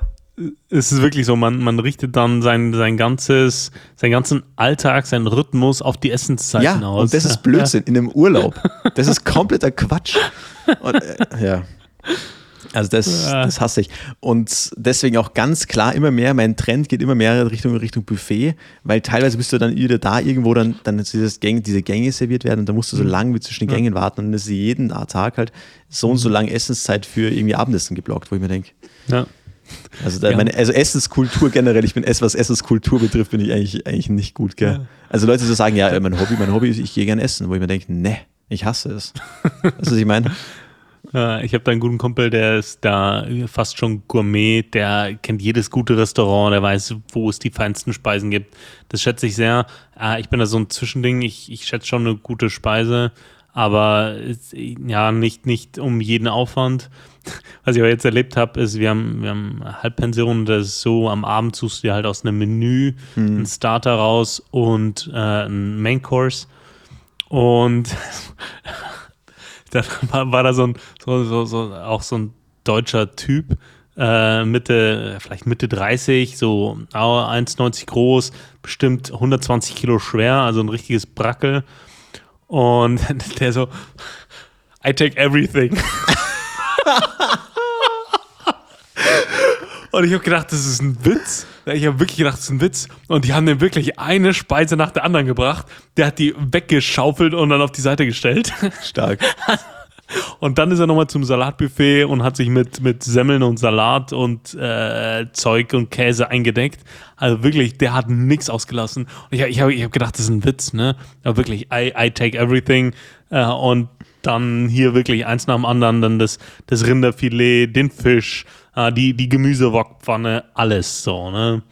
es ist wirklich so, man, man richtet dann sein, sein ganzes, seinen ganzen Alltag, seinen Rhythmus auf die Essenszeiten ja, aus. Und das ist Blödsinn ja. in einem Urlaub. Das ist kompletter Quatsch. Und, äh, ja. Also das, das hasse ich. Und deswegen auch ganz klar immer mehr, mein Trend geht immer mehr Richtung, Richtung Buffet, weil teilweise bist du dann wieder da irgendwo, dann, dann dieses Gang, diese Gänge serviert werden und dann musst du so mhm. lange wie zwischen den Gängen warten und dann ist jeden Tag halt so und so mhm. lange Essenszeit für irgendwie Abendessen geblockt, wo ich mir denke, ja. Also, da, ja. meine, also Essenskultur generell, ich bin was Essenskultur betrifft, bin ich eigentlich, eigentlich nicht gut, gell? Ja. Also Leute so sagen, ja, mein Hobby, mein Hobby ist, ich gehe gerne essen, wo ich mir denke, ne, ich hasse es. weißt du, was ich meine? Ja, ich habe da einen guten Kumpel, der ist da fast schon Gourmet, der kennt jedes gute Restaurant, der weiß, wo es die feinsten Speisen gibt. Das schätze ich sehr. Ah, ich bin da so ein Zwischending, ich, ich schätze schon eine gute Speise, aber ja, nicht, nicht um jeden Aufwand. Was ich aber jetzt erlebt habe, ist, wir haben, wir haben Halbpension, das ist so, am Abend suchst du dir halt aus einem Menü mhm. einen Starter raus und äh, einen Main Course. Und dann war, war, da so ein, so, so, so, auch so ein deutscher Typ, äh, Mitte, vielleicht Mitte 30, so 1,90 groß, bestimmt 120 Kilo schwer, also ein richtiges Brackel. Und der so, I take everything. Und ich habe gedacht, das ist ein Witz. Ich habe wirklich gedacht, das ist ein Witz. Und die haben mir wirklich eine Speise nach der anderen gebracht. Der hat die weggeschaufelt und dann auf die Seite gestellt. Stark. Und dann ist er nochmal zum Salatbuffet und hat sich mit, mit Semmeln und Salat und äh, Zeug und Käse eingedeckt. Also wirklich, der hat nichts ausgelassen. Und ich, ich habe ich hab gedacht, das ist ein Witz, ne? Aber wirklich, I, I take everything. Äh, und dann hier wirklich eins nach dem anderen, dann das, das Rinderfilet, den Fisch, die, die Gemüsewokpfanne, alles so, ne?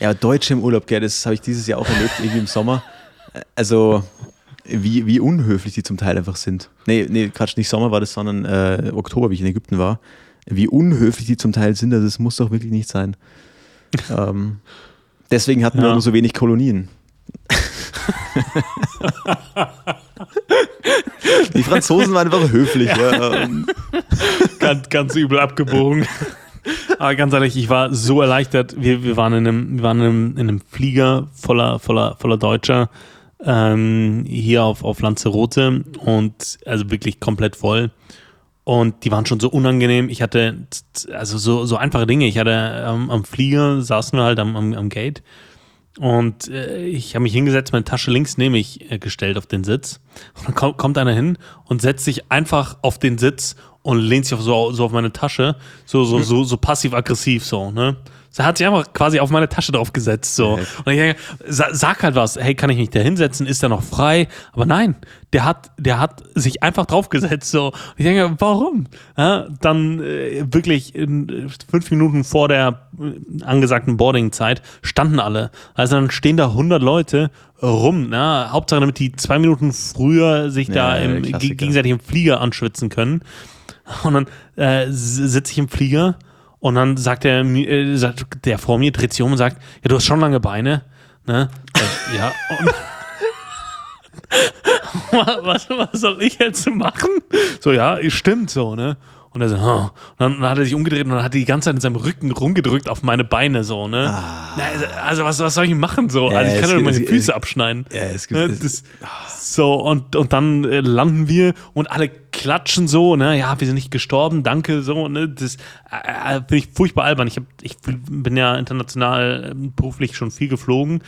Ja, Deutsche im Urlaub, gell, das habe ich dieses Jahr auch erlebt, irgendwie im Sommer. Also, wie, wie unhöflich die zum Teil einfach sind. Nee, nee, Quatsch, nicht Sommer war das, sondern äh, Oktober, wie ich in Ägypten war. Wie unhöflich die zum Teil sind, also das muss doch wirklich nicht sein. ähm, deswegen hatten ja. wir nur so wenig Kolonien. Die Franzosen waren einfach höflich. Ja. Ja. ganz, ganz übel abgebogen. Aber ganz ehrlich, ich war so erleichtert. Wir, wir waren, in einem, wir waren in, einem, in einem Flieger voller, voller, voller Deutscher ähm, hier auf, auf Lanzarote und also wirklich komplett voll. Und die waren schon so unangenehm. Ich hatte also so, so einfache Dinge. Ich hatte ähm, am Flieger saßen wir halt am, am, am Gate Und äh, ich habe mich hingesetzt, meine Tasche links nehme ich äh, gestellt auf den Sitz. Und dann kommt, kommt einer hin und setzt sich einfach auf den Sitz und lehnt sich auf so, so auf meine Tasche, so, so, so, so passiv-aggressiv so, ne? Er hat sich einfach quasi auf meine Tasche drauf gesetzt. So. Und ich denke, sag halt was, hey, kann ich mich da hinsetzen? Ist der noch frei? Aber nein, der hat, der hat sich einfach draufgesetzt. So. Und ich denke, warum? Ja, dann äh, wirklich in, fünf Minuten vor der äh, angesagten Boardingzeit standen alle. Also dann stehen da 100 Leute rum. Ne? Hauptsache, damit die zwei Minuten früher sich ja, da im, gegenseitig im Flieger anschwitzen können. Und dann äh, sitze ich im Flieger und dann sagt der, äh, sagt der vor mir, dreht sich um und sagt, ja, du hast schon lange Beine. Ne? Äh, ja. was, was soll ich jetzt machen? So, ja, stimmt so, ne? Und er so, oh. und dann hat er sich umgedreht und dann hat er die ganze Zeit in seinem Rücken rumgedrückt auf meine Beine so, ne? Ah. Also was, was soll ich machen so? Ja, also ich kann doch meine Füße es, abschneiden. Ja, es gibt, ne? das, so, und, und dann äh, landen wir und alle klatschen so, ne, ja, wir sind nicht gestorben, danke, so, ne, das äh, äh finde ich furchtbar albern. Ich, hab, ich bin ja international äh, beruflich schon viel geflogen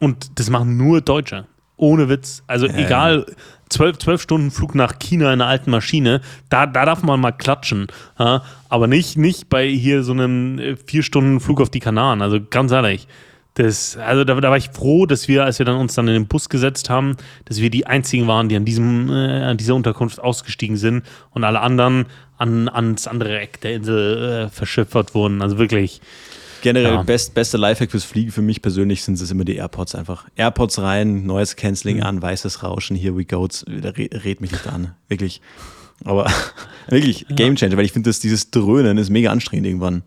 und das machen nur Deutsche. Ohne Witz. Also ja, egal, zwölf, zwölf Stunden Flug nach China in einer alten Maschine, da, da darf man mal klatschen. Ja? Aber nicht, nicht bei hier so einem äh, vier Stunden Flug auf die Kanaren. Also ganz ehrlich. Das, also da, da, war ich froh, dass wir, als wir dann uns dann in den Bus gesetzt haben, dass wir die einzigen waren, die an diesem, äh, an dieser Unterkunft ausgestiegen sind und alle anderen an, ans andere Eck der Insel äh, verschiffert wurden. Also wirklich. Generell ja. best, beste Lifehack fürs Fliegen für mich persönlich sind es immer die AirPods einfach. AirPods rein, neues Canceling mhm. an, weißes Rauschen, here we go. Da red mich nicht an. Wirklich. Aber wirklich, Game Changer, weil ich finde, dieses Dröhnen ist mega anstrengend irgendwann.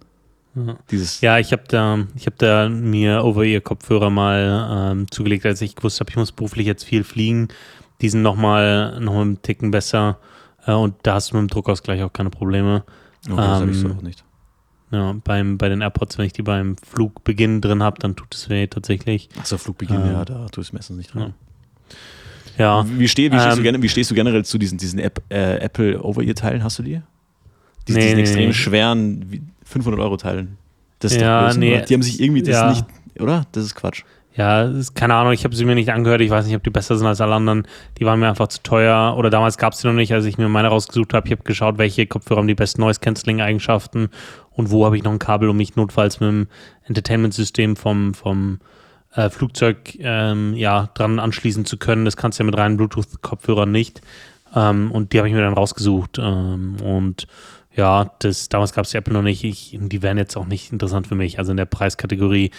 Dieses ja, ich habe da, ich habe da mir Over-Ear-Kopfhörer mal ähm, zugelegt, als ich gewusst habe, ich muss beruflich jetzt viel fliegen. Die sind nochmal noch einen Ticken besser äh, und da hast du mit dem Druckausgleich auch keine Probleme. Okay, ähm, das habe ich so auch nicht. Ja, beim, bei den AirPods, wenn ich die beim Flugbeginn drin habe, dann tut es weh tatsächlich. Achso, Flugbeginn, ähm, ja, da tut es meistens nicht drin. Ja. Wie, steh, wie, stehst ähm, du, wie, stehst du, generell zu diesen, diesen App, äh, Apple Over-Ear-Teilen? Hast du die? Die, nee, diesen nee, extrem nee. schweren, 500 Euro teilen. Das ist ja, doch nee, Die haben sich irgendwie das ja. nicht, oder? Das ist Quatsch. Ja, keine Ahnung, ich habe sie mir nicht angehört. Ich weiß nicht, ob die besser sind als alle anderen. Die waren mir einfach zu teuer. Oder damals gab es die noch nicht, als ich mir meine rausgesucht habe. Ich habe geschaut, welche Kopfhörer haben die besten Noise-Canceling-Eigenschaften und wo habe ich noch ein Kabel, um mich notfalls mit dem Entertainment-System vom, vom äh, Flugzeug ähm, ja, dran anschließen zu können. Das kannst du ja mit reinen Bluetooth-Kopfhörern nicht. Ähm, und die habe ich mir dann rausgesucht. Ähm, und ja, das, damals gab es die Apple noch nicht. Ich, die wären jetzt auch nicht interessant für mich. Also in der Preiskategorie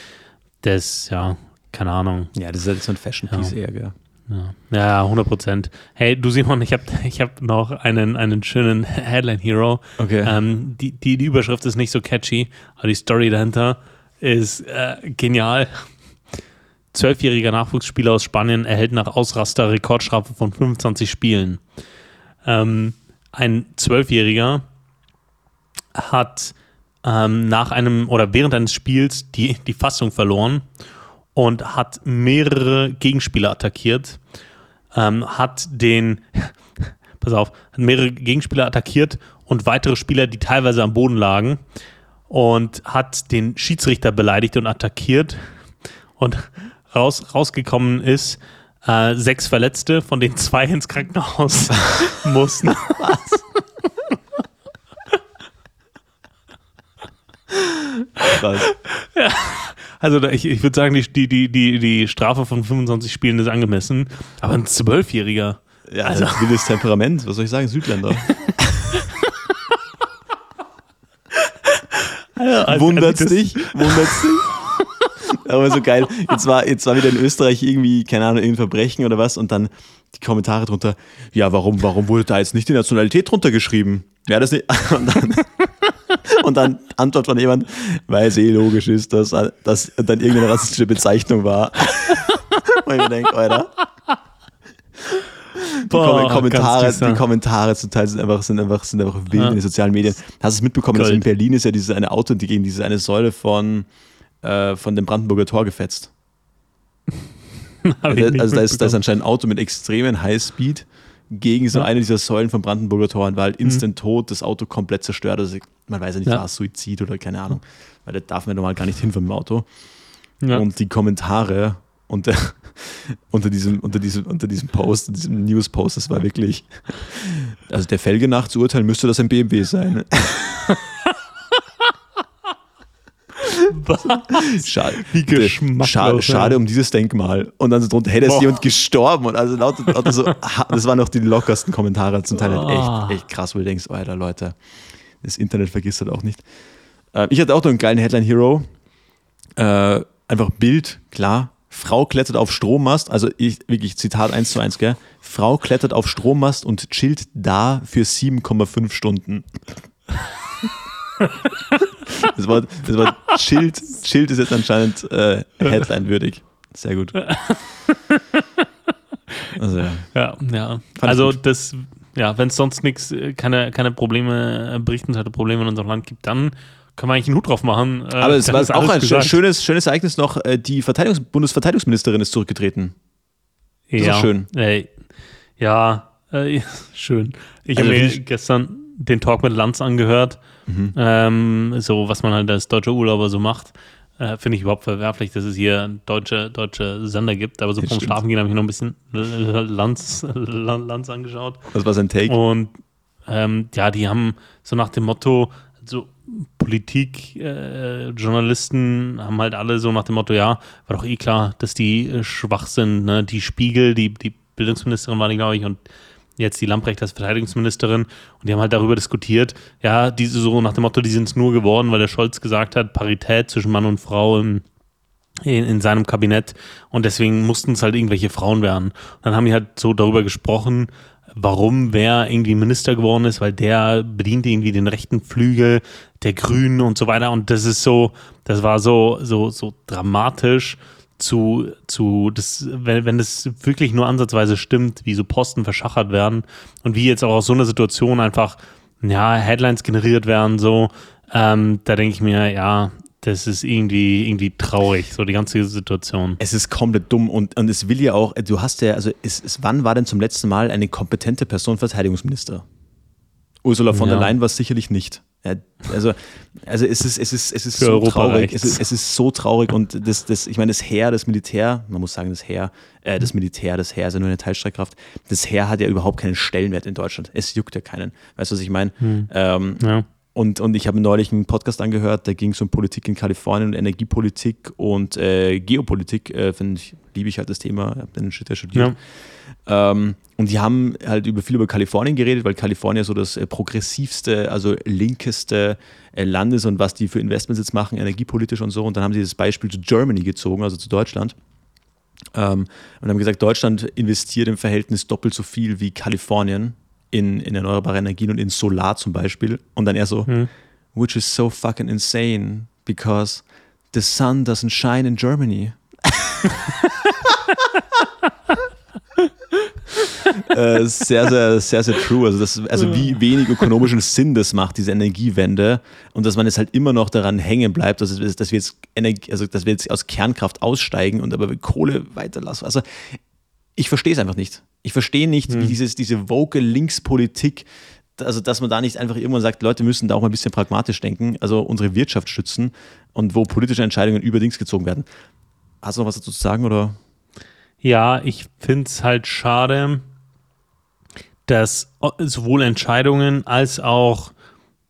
des, ja, keine Ahnung. Ja, das ist halt so ein Fashion-Piece ja. eher, gell? Ja, ja 100 Prozent. Hey, du Simon, ich habe ich hab noch einen, einen schönen Headline-Hero. Okay. Ähm, die, die, die Überschrift ist nicht so catchy, aber die Story dahinter ist äh, genial. Zwölfjähriger Nachwuchsspieler aus Spanien erhält nach Ausraster Rekordstrafe von 25 Spielen. Ähm, ein Zwölfjähriger hat ähm, nach einem oder während eines Spiels die, die Fassung verloren und hat mehrere Gegenspieler attackiert, ähm, hat den, pass auf, hat mehrere Gegenspieler attackiert und weitere Spieler, die teilweise am Boden lagen und hat den Schiedsrichter beleidigt und attackiert und raus, rausgekommen ist, äh, sechs Verletzte, von denen zwei ins Krankenhaus mussten. Was? Krass. Ja, also ich, ich würde sagen, die, die, die, die Strafe von 25 Spielen ist angemessen, aber ein Zwölfjähriger. Ja, also wildes Temperament, was soll ich sagen, Südländer. also, Wundert's also dich? Wundert's dich? Aber so geil. Jetzt war, jetzt war wieder in Österreich irgendwie, keine Ahnung, irgendein Verbrechen oder was und dann die Kommentare drunter, ja, warum, warum wurde da jetzt nicht die Nationalität drunter geschrieben? Wäre das nicht. Und dann, und dann Antwort von jemand, weil es eh logisch ist, dass das dann irgendeine rassistische Bezeichnung war. Und ich mir denke, Alter. Die Boah, Kommentare, die Kommentare zum Teil sind einfach, sind einfach, sind einfach wild ja. in den sozialen Medien. Hast du es mitbekommen, Gold. dass in Berlin ist ja dieses eine Auto gegen diese eine Säule von, äh, von dem Brandenburger Tor gefetzt? also, also da, ist, da ist anscheinend ein Auto mit extremen Highspeed gegen so ja. eine dieser Säulen vom Brandenburger Tor und war halt mhm. instant mhm. tot, das Auto komplett zerstört. Also man weiß ja nicht, ja. war es Suizid oder keine Ahnung, weil da darf man normal gar nicht hin vom Auto. Ja. Und die Kommentare unter, unter, diesem, unter, diesem, unter diesem Post, diesem News-Post, das war wirklich. Also der Felge nach zu urteilen, müsste das ein BMW sein. schade, schade, schade, um dieses Denkmal. Und dann so drunter, hey, da ist jemand gestorben. Und also lauter, lauter so, das waren noch die lockersten Kommentare, zum Teil halt echt, ah. echt krass, wo du denkst, Alter, Leute, das Internet vergisst halt auch nicht. Äh, ich hatte auch noch einen geilen Headline-Hero. Äh, einfach Bild, klar. Frau klettert auf Strommast, also ich, wirklich Zitat 1 zu 1, gell? Frau klettert auf Strommast und chillt da für 7,5 Stunden. das war, das war chillt, chillt ist jetzt anscheinend äh, Headline-würdig. Sehr gut. Also, ja. Ja, ja. Also das, ja, wenn es sonst nichts, äh, keine, keine Probleme, äh, berichtenswerte Probleme in unserem Land gibt, dann kann man eigentlich einen Hut drauf machen. Äh, Aber es war auch ein gesagt. schönes, schönes Ereignis noch. Äh, die Verteidigungs Bundesverteidigungsministerin ist zurückgetreten. Das ja. ist schön. Äh, ja, äh, schön. Ich also habe mir gestern den Talk mit Lanz angehört. Mhm. Ähm, so, was man halt als deutscher Urlauber so macht. Äh, Finde ich überhaupt verwerflich, dass es hier deutsche, deutsche Sender gibt. Aber so vom Schlafen gehen habe ich noch ein bisschen Lanz, Lanz angeschaut. Was war sein Take? Und ähm, ja, die haben so nach dem Motto, so Politik, äh, Journalisten haben halt alle so nach dem Motto, ja, war doch eh klar, dass die äh, schwach sind. Ne? Die Spiegel, die, die Bildungsministerin war die, glaube ich, und jetzt die Lamprecht als Verteidigungsministerin. Und die haben halt darüber diskutiert, ja, diese so nach dem Motto, die sind es nur geworden, weil der Scholz gesagt hat, Parität zwischen Mann und Frau im in, in, seinem Kabinett und deswegen mussten es halt irgendwelche Frauen werden. Und dann haben die halt so darüber gesprochen, warum wer irgendwie Minister geworden ist, weil der bedient irgendwie den rechten Flügel der Grünen und so weiter. Und das ist so, das war so, so, so dramatisch zu, zu das, wenn, wenn das wirklich nur ansatzweise stimmt, wie so Posten verschachert werden und wie jetzt auch aus so einer Situation einfach, ja, Headlines generiert werden, so, ähm, da denke ich mir, ja, das ist irgendwie, irgendwie traurig, so die ganze Situation. Es ist komplett dumm und, und es will ja auch, du hast ja, also es, es, wann war denn zum letzten Mal eine kompetente Person Verteidigungsminister? Ursula von ja. der Leyen war es sicherlich nicht. Ja, also, also es ist, es ist, es ist so Europa traurig. Es ist, es ist so traurig und das, das, ich meine, das Heer, das Militär, man muss sagen, das Heer, äh, das Militär, das Heer ist ja nur eine Teilstreitkraft. Das Heer hat ja überhaupt keinen Stellenwert in Deutschland. Es juckt ja keinen. Weißt du, was ich meine? Hm. Ähm, ja. Und, und ich habe neulich einen Podcast angehört, da ging es um Politik in Kalifornien und Energiepolitik und äh, Geopolitik. Äh, Finde ich, liebe ich halt das Thema, habe den Shit ja studiert. Ja. Ähm, und die haben halt über viel über Kalifornien geredet, weil Kalifornien so das äh, progressivste, also linkeste äh, Land ist und was die für Investments jetzt machen, energiepolitisch und so. Und dann haben sie das Beispiel zu Germany gezogen, also zu Deutschland. Ähm, und haben gesagt, Deutschland investiert im Verhältnis doppelt so viel wie Kalifornien in, in erneuerbare Energien und in Solar zum Beispiel. Und dann eher so, hm. which is so fucking insane, because the sun doesn't shine in Germany. äh, sehr, sehr, sehr, sehr true. Also, das, also wie wenig ökonomischen Sinn das macht, diese Energiewende. Und dass man jetzt halt immer noch daran hängen bleibt, dass, dass, wir, jetzt Energie, also, dass wir jetzt aus Kernkraft aussteigen und aber Kohle weiterlassen. Also ich verstehe es einfach nicht. Ich verstehe nicht, hm. wie dieses, diese woke Linkspolitik, also dass man da nicht einfach irgendwann sagt, Leute müssen da auch mal ein bisschen pragmatisch denken, also unsere Wirtschaft schützen und wo politische Entscheidungen überdings gezogen werden. Hast du noch was dazu zu sagen oder? Ja, ich finde es halt schade, dass sowohl Entscheidungen als auch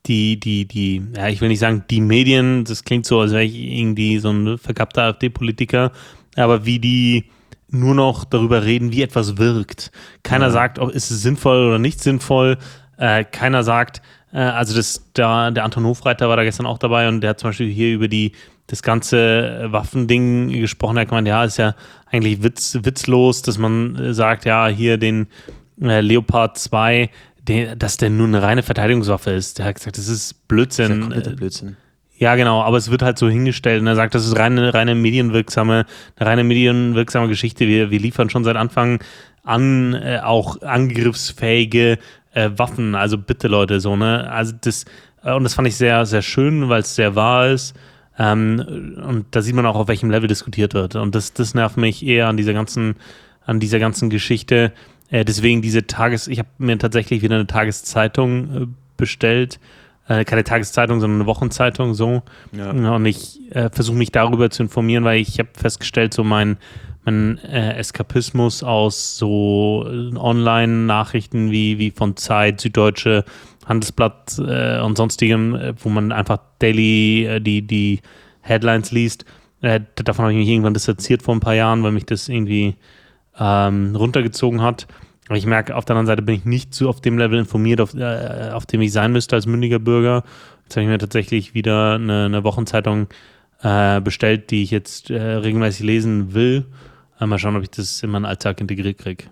die, die, die, ja, ich will nicht sagen, die Medien, das klingt so, als wäre ich irgendwie so ein verkappter AfD-Politiker, aber wie die nur noch darüber reden, wie etwas wirkt. Keiner ja. sagt, ob ist es sinnvoll oder nicht sinnvoll. Äh, keiner sagt, äh, also das, der, der Anton Hofreiter war da gestern auch dabei und der hat zum Beispiel hier über die, das ganze Waffending gesprochen. Er hat gemeint, ja, ist ja eigentlich witz, witzlos, dass man äh, sagt, ja, hier den äh, Leopard 2, den, dass der nur eine reine Verteidigungswaffe ist. Der hat gesagt, das ist Blödsinn. Das ist ja Blödsinn. Ja, genau, aber es wird halt so hingestellt und er sagt, das ist reine, reine medienwirksame, eine reine medienwirksame Geschichte. Wir, wir liefern schon seit Anfang an äh, auch angriffsfähige äh, Waffen. Also bitte Leute, so, ne? Also das, äh, und das fand ich sehr, sehr schön, weil es sehr wahr ist. Ähm, und da sieht man auch, auf welchem Level diskutiert wird. Und das, das nervt mich eher an dieser ganzen, an dieser ganzen Geschichte. Äh, deswegen diese Tages, ich habe mir tatsächlich wieder eine Tageszeitung äh, bestellt äh, keine Tageszeitung, sondern eine Wochenzeitung so. Ja. Und ich äh, versuche mich darüber zu informieren, weil ich habe festgestellt, so mein, mein äh, Eskapismus aus so Online-Nachrichten wie, wie von Zeit, Süddeutsche, Handelsblatt äh, und sonstigem, äh, wo man einfach daily äh, die, die Headlines liest. Äh, davon habe ich mich irgendwann distanziert vor ein paar Jahren, weil mich das irgendwie ähm, runtergezogen hat. Aber ich merke, auf der anderen Seite bin ich nicht so auf dem Level informiert, auf, äh, auf dem ich sein müsste als mündiger Bürger. Jetzt habe ich mir tatsächlich wieder eine, eine Wochenzeitung äh, bestellt, die ich jetzt äh, regelmäßig lesen will. Äh, mal schauen, ob ich das in meinen Alltag integriert kriege.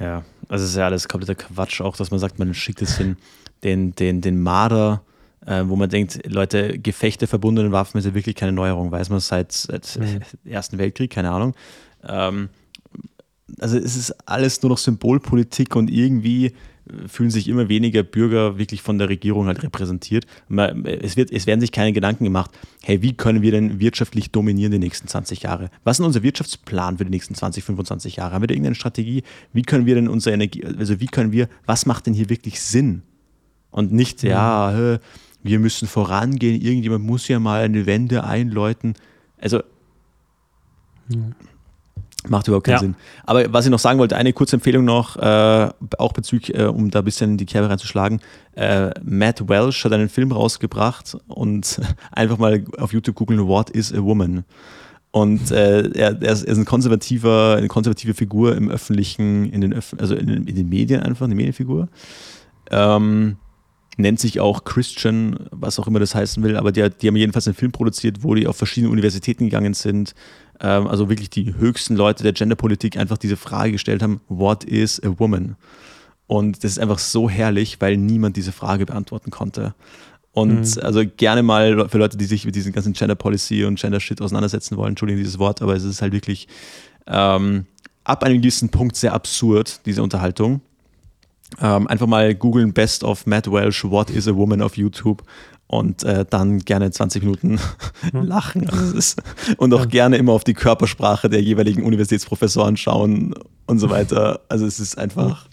Ja, also es ist ja alles kompletter Quatsch, auch dass man sagt, man schickt es hin, den, den, den Marder, äh, wo man denkt, Leute, Gefechte verbundenen Waffen ist ja wirklich keine Neuerung, weiß man seit, seit mhm. Ersten Weltkrieg, keine Ahnung. Ähm, also es ist alles nur noch Symbolpolitik und irgendwie fühlen sich immer weniger Bürger wirklich von der Regierung halt repräsentiert. Es, wird, es werden sich keine Gedanken gemacht, hey, wie können wir denn wirtschaftlich dominieren die nächsten 20 Jahre? Was ist unser Wirtschaftsplan für die nächsten 20, 25 Jahre? Haben wir da irgendeine Strategie? Wie können wir denn unsere Energie, also wie können wir, was macht denn hier wirklich Sinn? Und nicht, mhm. ja, wir müssen vorangehen, irgendjemand muss ja mal eine Wende einläuten. Also, mhm. Macht überhaupt keinen ja. Sinn. Aber was ich noch sagen wollte, eine kurze Empfehlung noch, äh, auch bezüglich, äh, um da ein bisschen die Kerbe reinzuschlagen. Äh, Matt Welsh hat einen Film rausgebracht und einfach mal auf YouTube googeln, What is a Woman? Und äh, er, er, ist, ein konservativer, eine konservative Figur im öffentlichen, in den, Öff also in den, in den Medien einfach, eine Medienfigur. Ähm, nennt sich auch Christian, was auch immer das heißen will, aber die, die haben jedenfalls einen Film produziert, wo die auf verschiedene Universitäten gegangen sind, ähm, also wirklich die höchsten Leute der Genderpolitik einfach diese Frage gestellt haben, what is a woman? Und das ist einfach so herrlich, weil niemand diese Frage beantworten konnte. Und mhm. also gerne mal für Leute, die sich mit diesem ganzen Gender Policy und Gender Shit auseinandersetzen wollen, entschuldigen dieses Wort, aber es ist halt wirklich ähm, ab einem gewissen Punkt sehr absurd, diese Unterhaltung. Ähm, einfach mal googeln Best of Matt Welsh, What is a Woman auf YouTube und äh, dann gerne 20 Minuten hm. lachen. Also ist, und auch ja. gerne immer auf die Körpersprache der jeweiligen Universitätsprofessoren schauen und so weiter. Also es ist einfach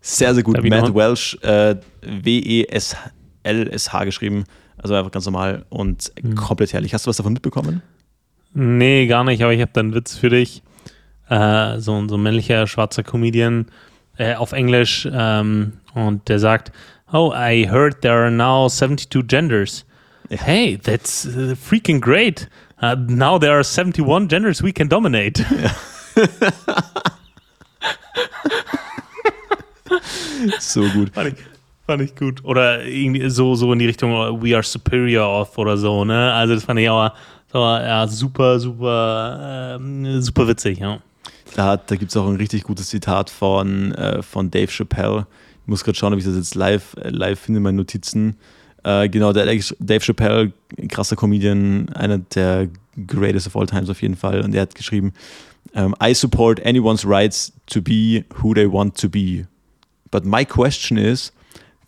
sehr, sehr gut. Matt Welsh, äh, W-E-S-L-S-H geschrieben. Also einfach ganz normal und mhm. komplett herrlich. Hast du was davon mitbekommen? Nee, gar nicht, aber ich habe da einen Witz für dich. Äh, so, so ein männlicher schwarzer Comedian äh, auf Englisch ähm, und der sagt, Oh, I heard there are now 72 genders. Hey, that's uh, freaking great. Uh, now there are 71 genders we can dominate. Ja. so gut. Fand ich, fand ich, gut. Oder irgendwie so, so in die Richtung uh, We are superior of oder so, ne? Also das fand ich auch so, ja, super, super, äh, super witzig, ja. Da, da gibt es auch ein richtig gutes Zitat von, äh, von Dave Chappelle ich muss gerade schauen, ob ich das jetzt live, äh, live finde in meinen Notizen. Äh, genau, der Dave Chappelle, krasser Comedian, einer der greatest of all times auf jeden Fall. Und der hat geschrieben, um, I support anyone's rights to be who they want to be. But my question is,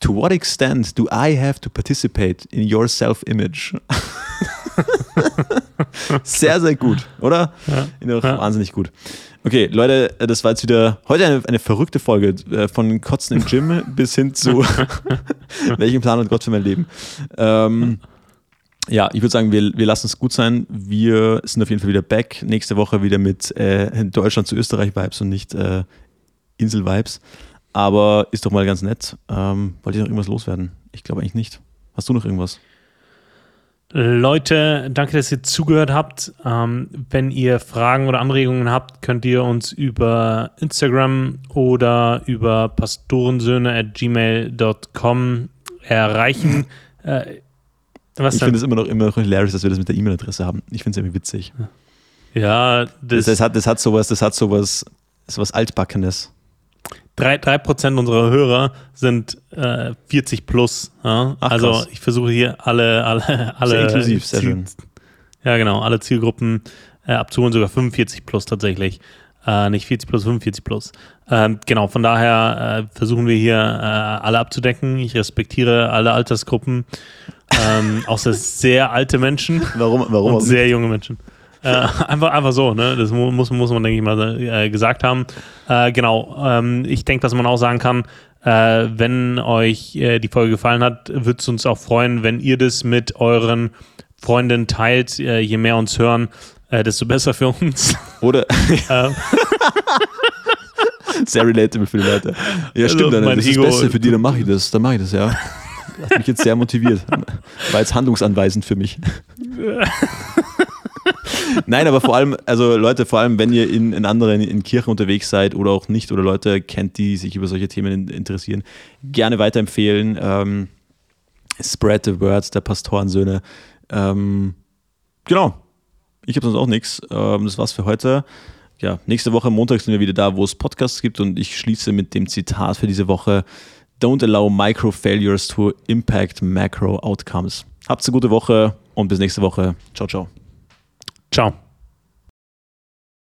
to what extent do I have to participate in your self-image? sehr, sehr gut, oder? Ja, ja. Wahnsinnig gut. Okay, Leute, das war jetzt wieder heute eine, eine verrückte Folge äh, von Kotzen im Gym bis hin zu welchen Plan hat Gott für mein Leben. Ähm, ja, ich würde sagen, wir, wir lassen es gut sein. Wir sind auf jeden Fall wieder back. Nächste Woche wieder mit äh, Deutschland zu Österreich-Vibes und nicht äh, Insel-Vibes. Aber ist doch mal ganz nett. Ähm, wollt ihr noch irgendwas loswerden? Ich glaube eigentlich nicht. Hast du noch irgendwas? Leute, danke, dass ihr zugehört habt. Ähm, wenn ihr Fragen oder Anregungen habt, könnt ihr uns über Instagram oder über pastorensöhne.gmail.com erreichen. Äh, was ich finde es immer noch, immer noch hilarious, dass wir das mit der E-Mail-Adresse haben. Ich finde es irgendwie witzig. Ja, das, das, das, hat, das hat sowas, das hat sowas, sowas Altbackenes. 3%, 3 unserer Hörer sind äh, 40 plus. Ja? Ach, also krass. ich versuche hier alle, alle, alle sehr inklusiv, sehr schön. Ja, genau, alle Zielgruppen äh, abzuholen, sogar 45 plus tatsächlich. Äh, nicht 40 plus, 45 plus. Ähm, genau, von daher äh, versuchen wir hier äh, alle abzudecken. Ich respektiere alle Altersgruppen, ähm, außer sehr alte Menschen. Warum? Warum? Und sehr junge Menschen. Äh, einfach, einfach so, ne? Das muss, muss man, denke ich mal, äh, gesagt haben. Äh, genau. Ähm, ich denke, dass man auch sagen kann, Äh, wenn euch äh, die Folge gefallen hat, würde es uns auch freuen, wenn ihr das mit euren Freunden teilt. Äh, je mehr uns hören, desto besser für uns. Oder Ähm, sehr relatable für die Leute. Ja, Also, stimmt, dann, mein das ist Ego- das Beste für die, dann mache ich das. Dann mache ich das, ja. Hat mich jetzt sehr motiviert. War jetzt handlungsanweisend für mich. Nein, aber vor allem, also Leute, vor allem, wenn ihr in, in anderen in Kirchen unterwegs seid oder auch nicht oder Leute kennt, die sich über solche Themen in, interessieren, gerne weiterempfehlen. Ähm, spread the word der Pastorensöhne. Ähm, genau. Ich habe sonst auch nichts. Ähm, das war's für heute. Ja, nächste Woche Montag sind wir wieder da, wo es Podcasts gibt und ich schließe mit dem Zitat für diese Woche. Don't allow micro failures to impact macro outcomes. Habt eine gute Woche und bis nächste Woche. Ciao, ciao. Ciao.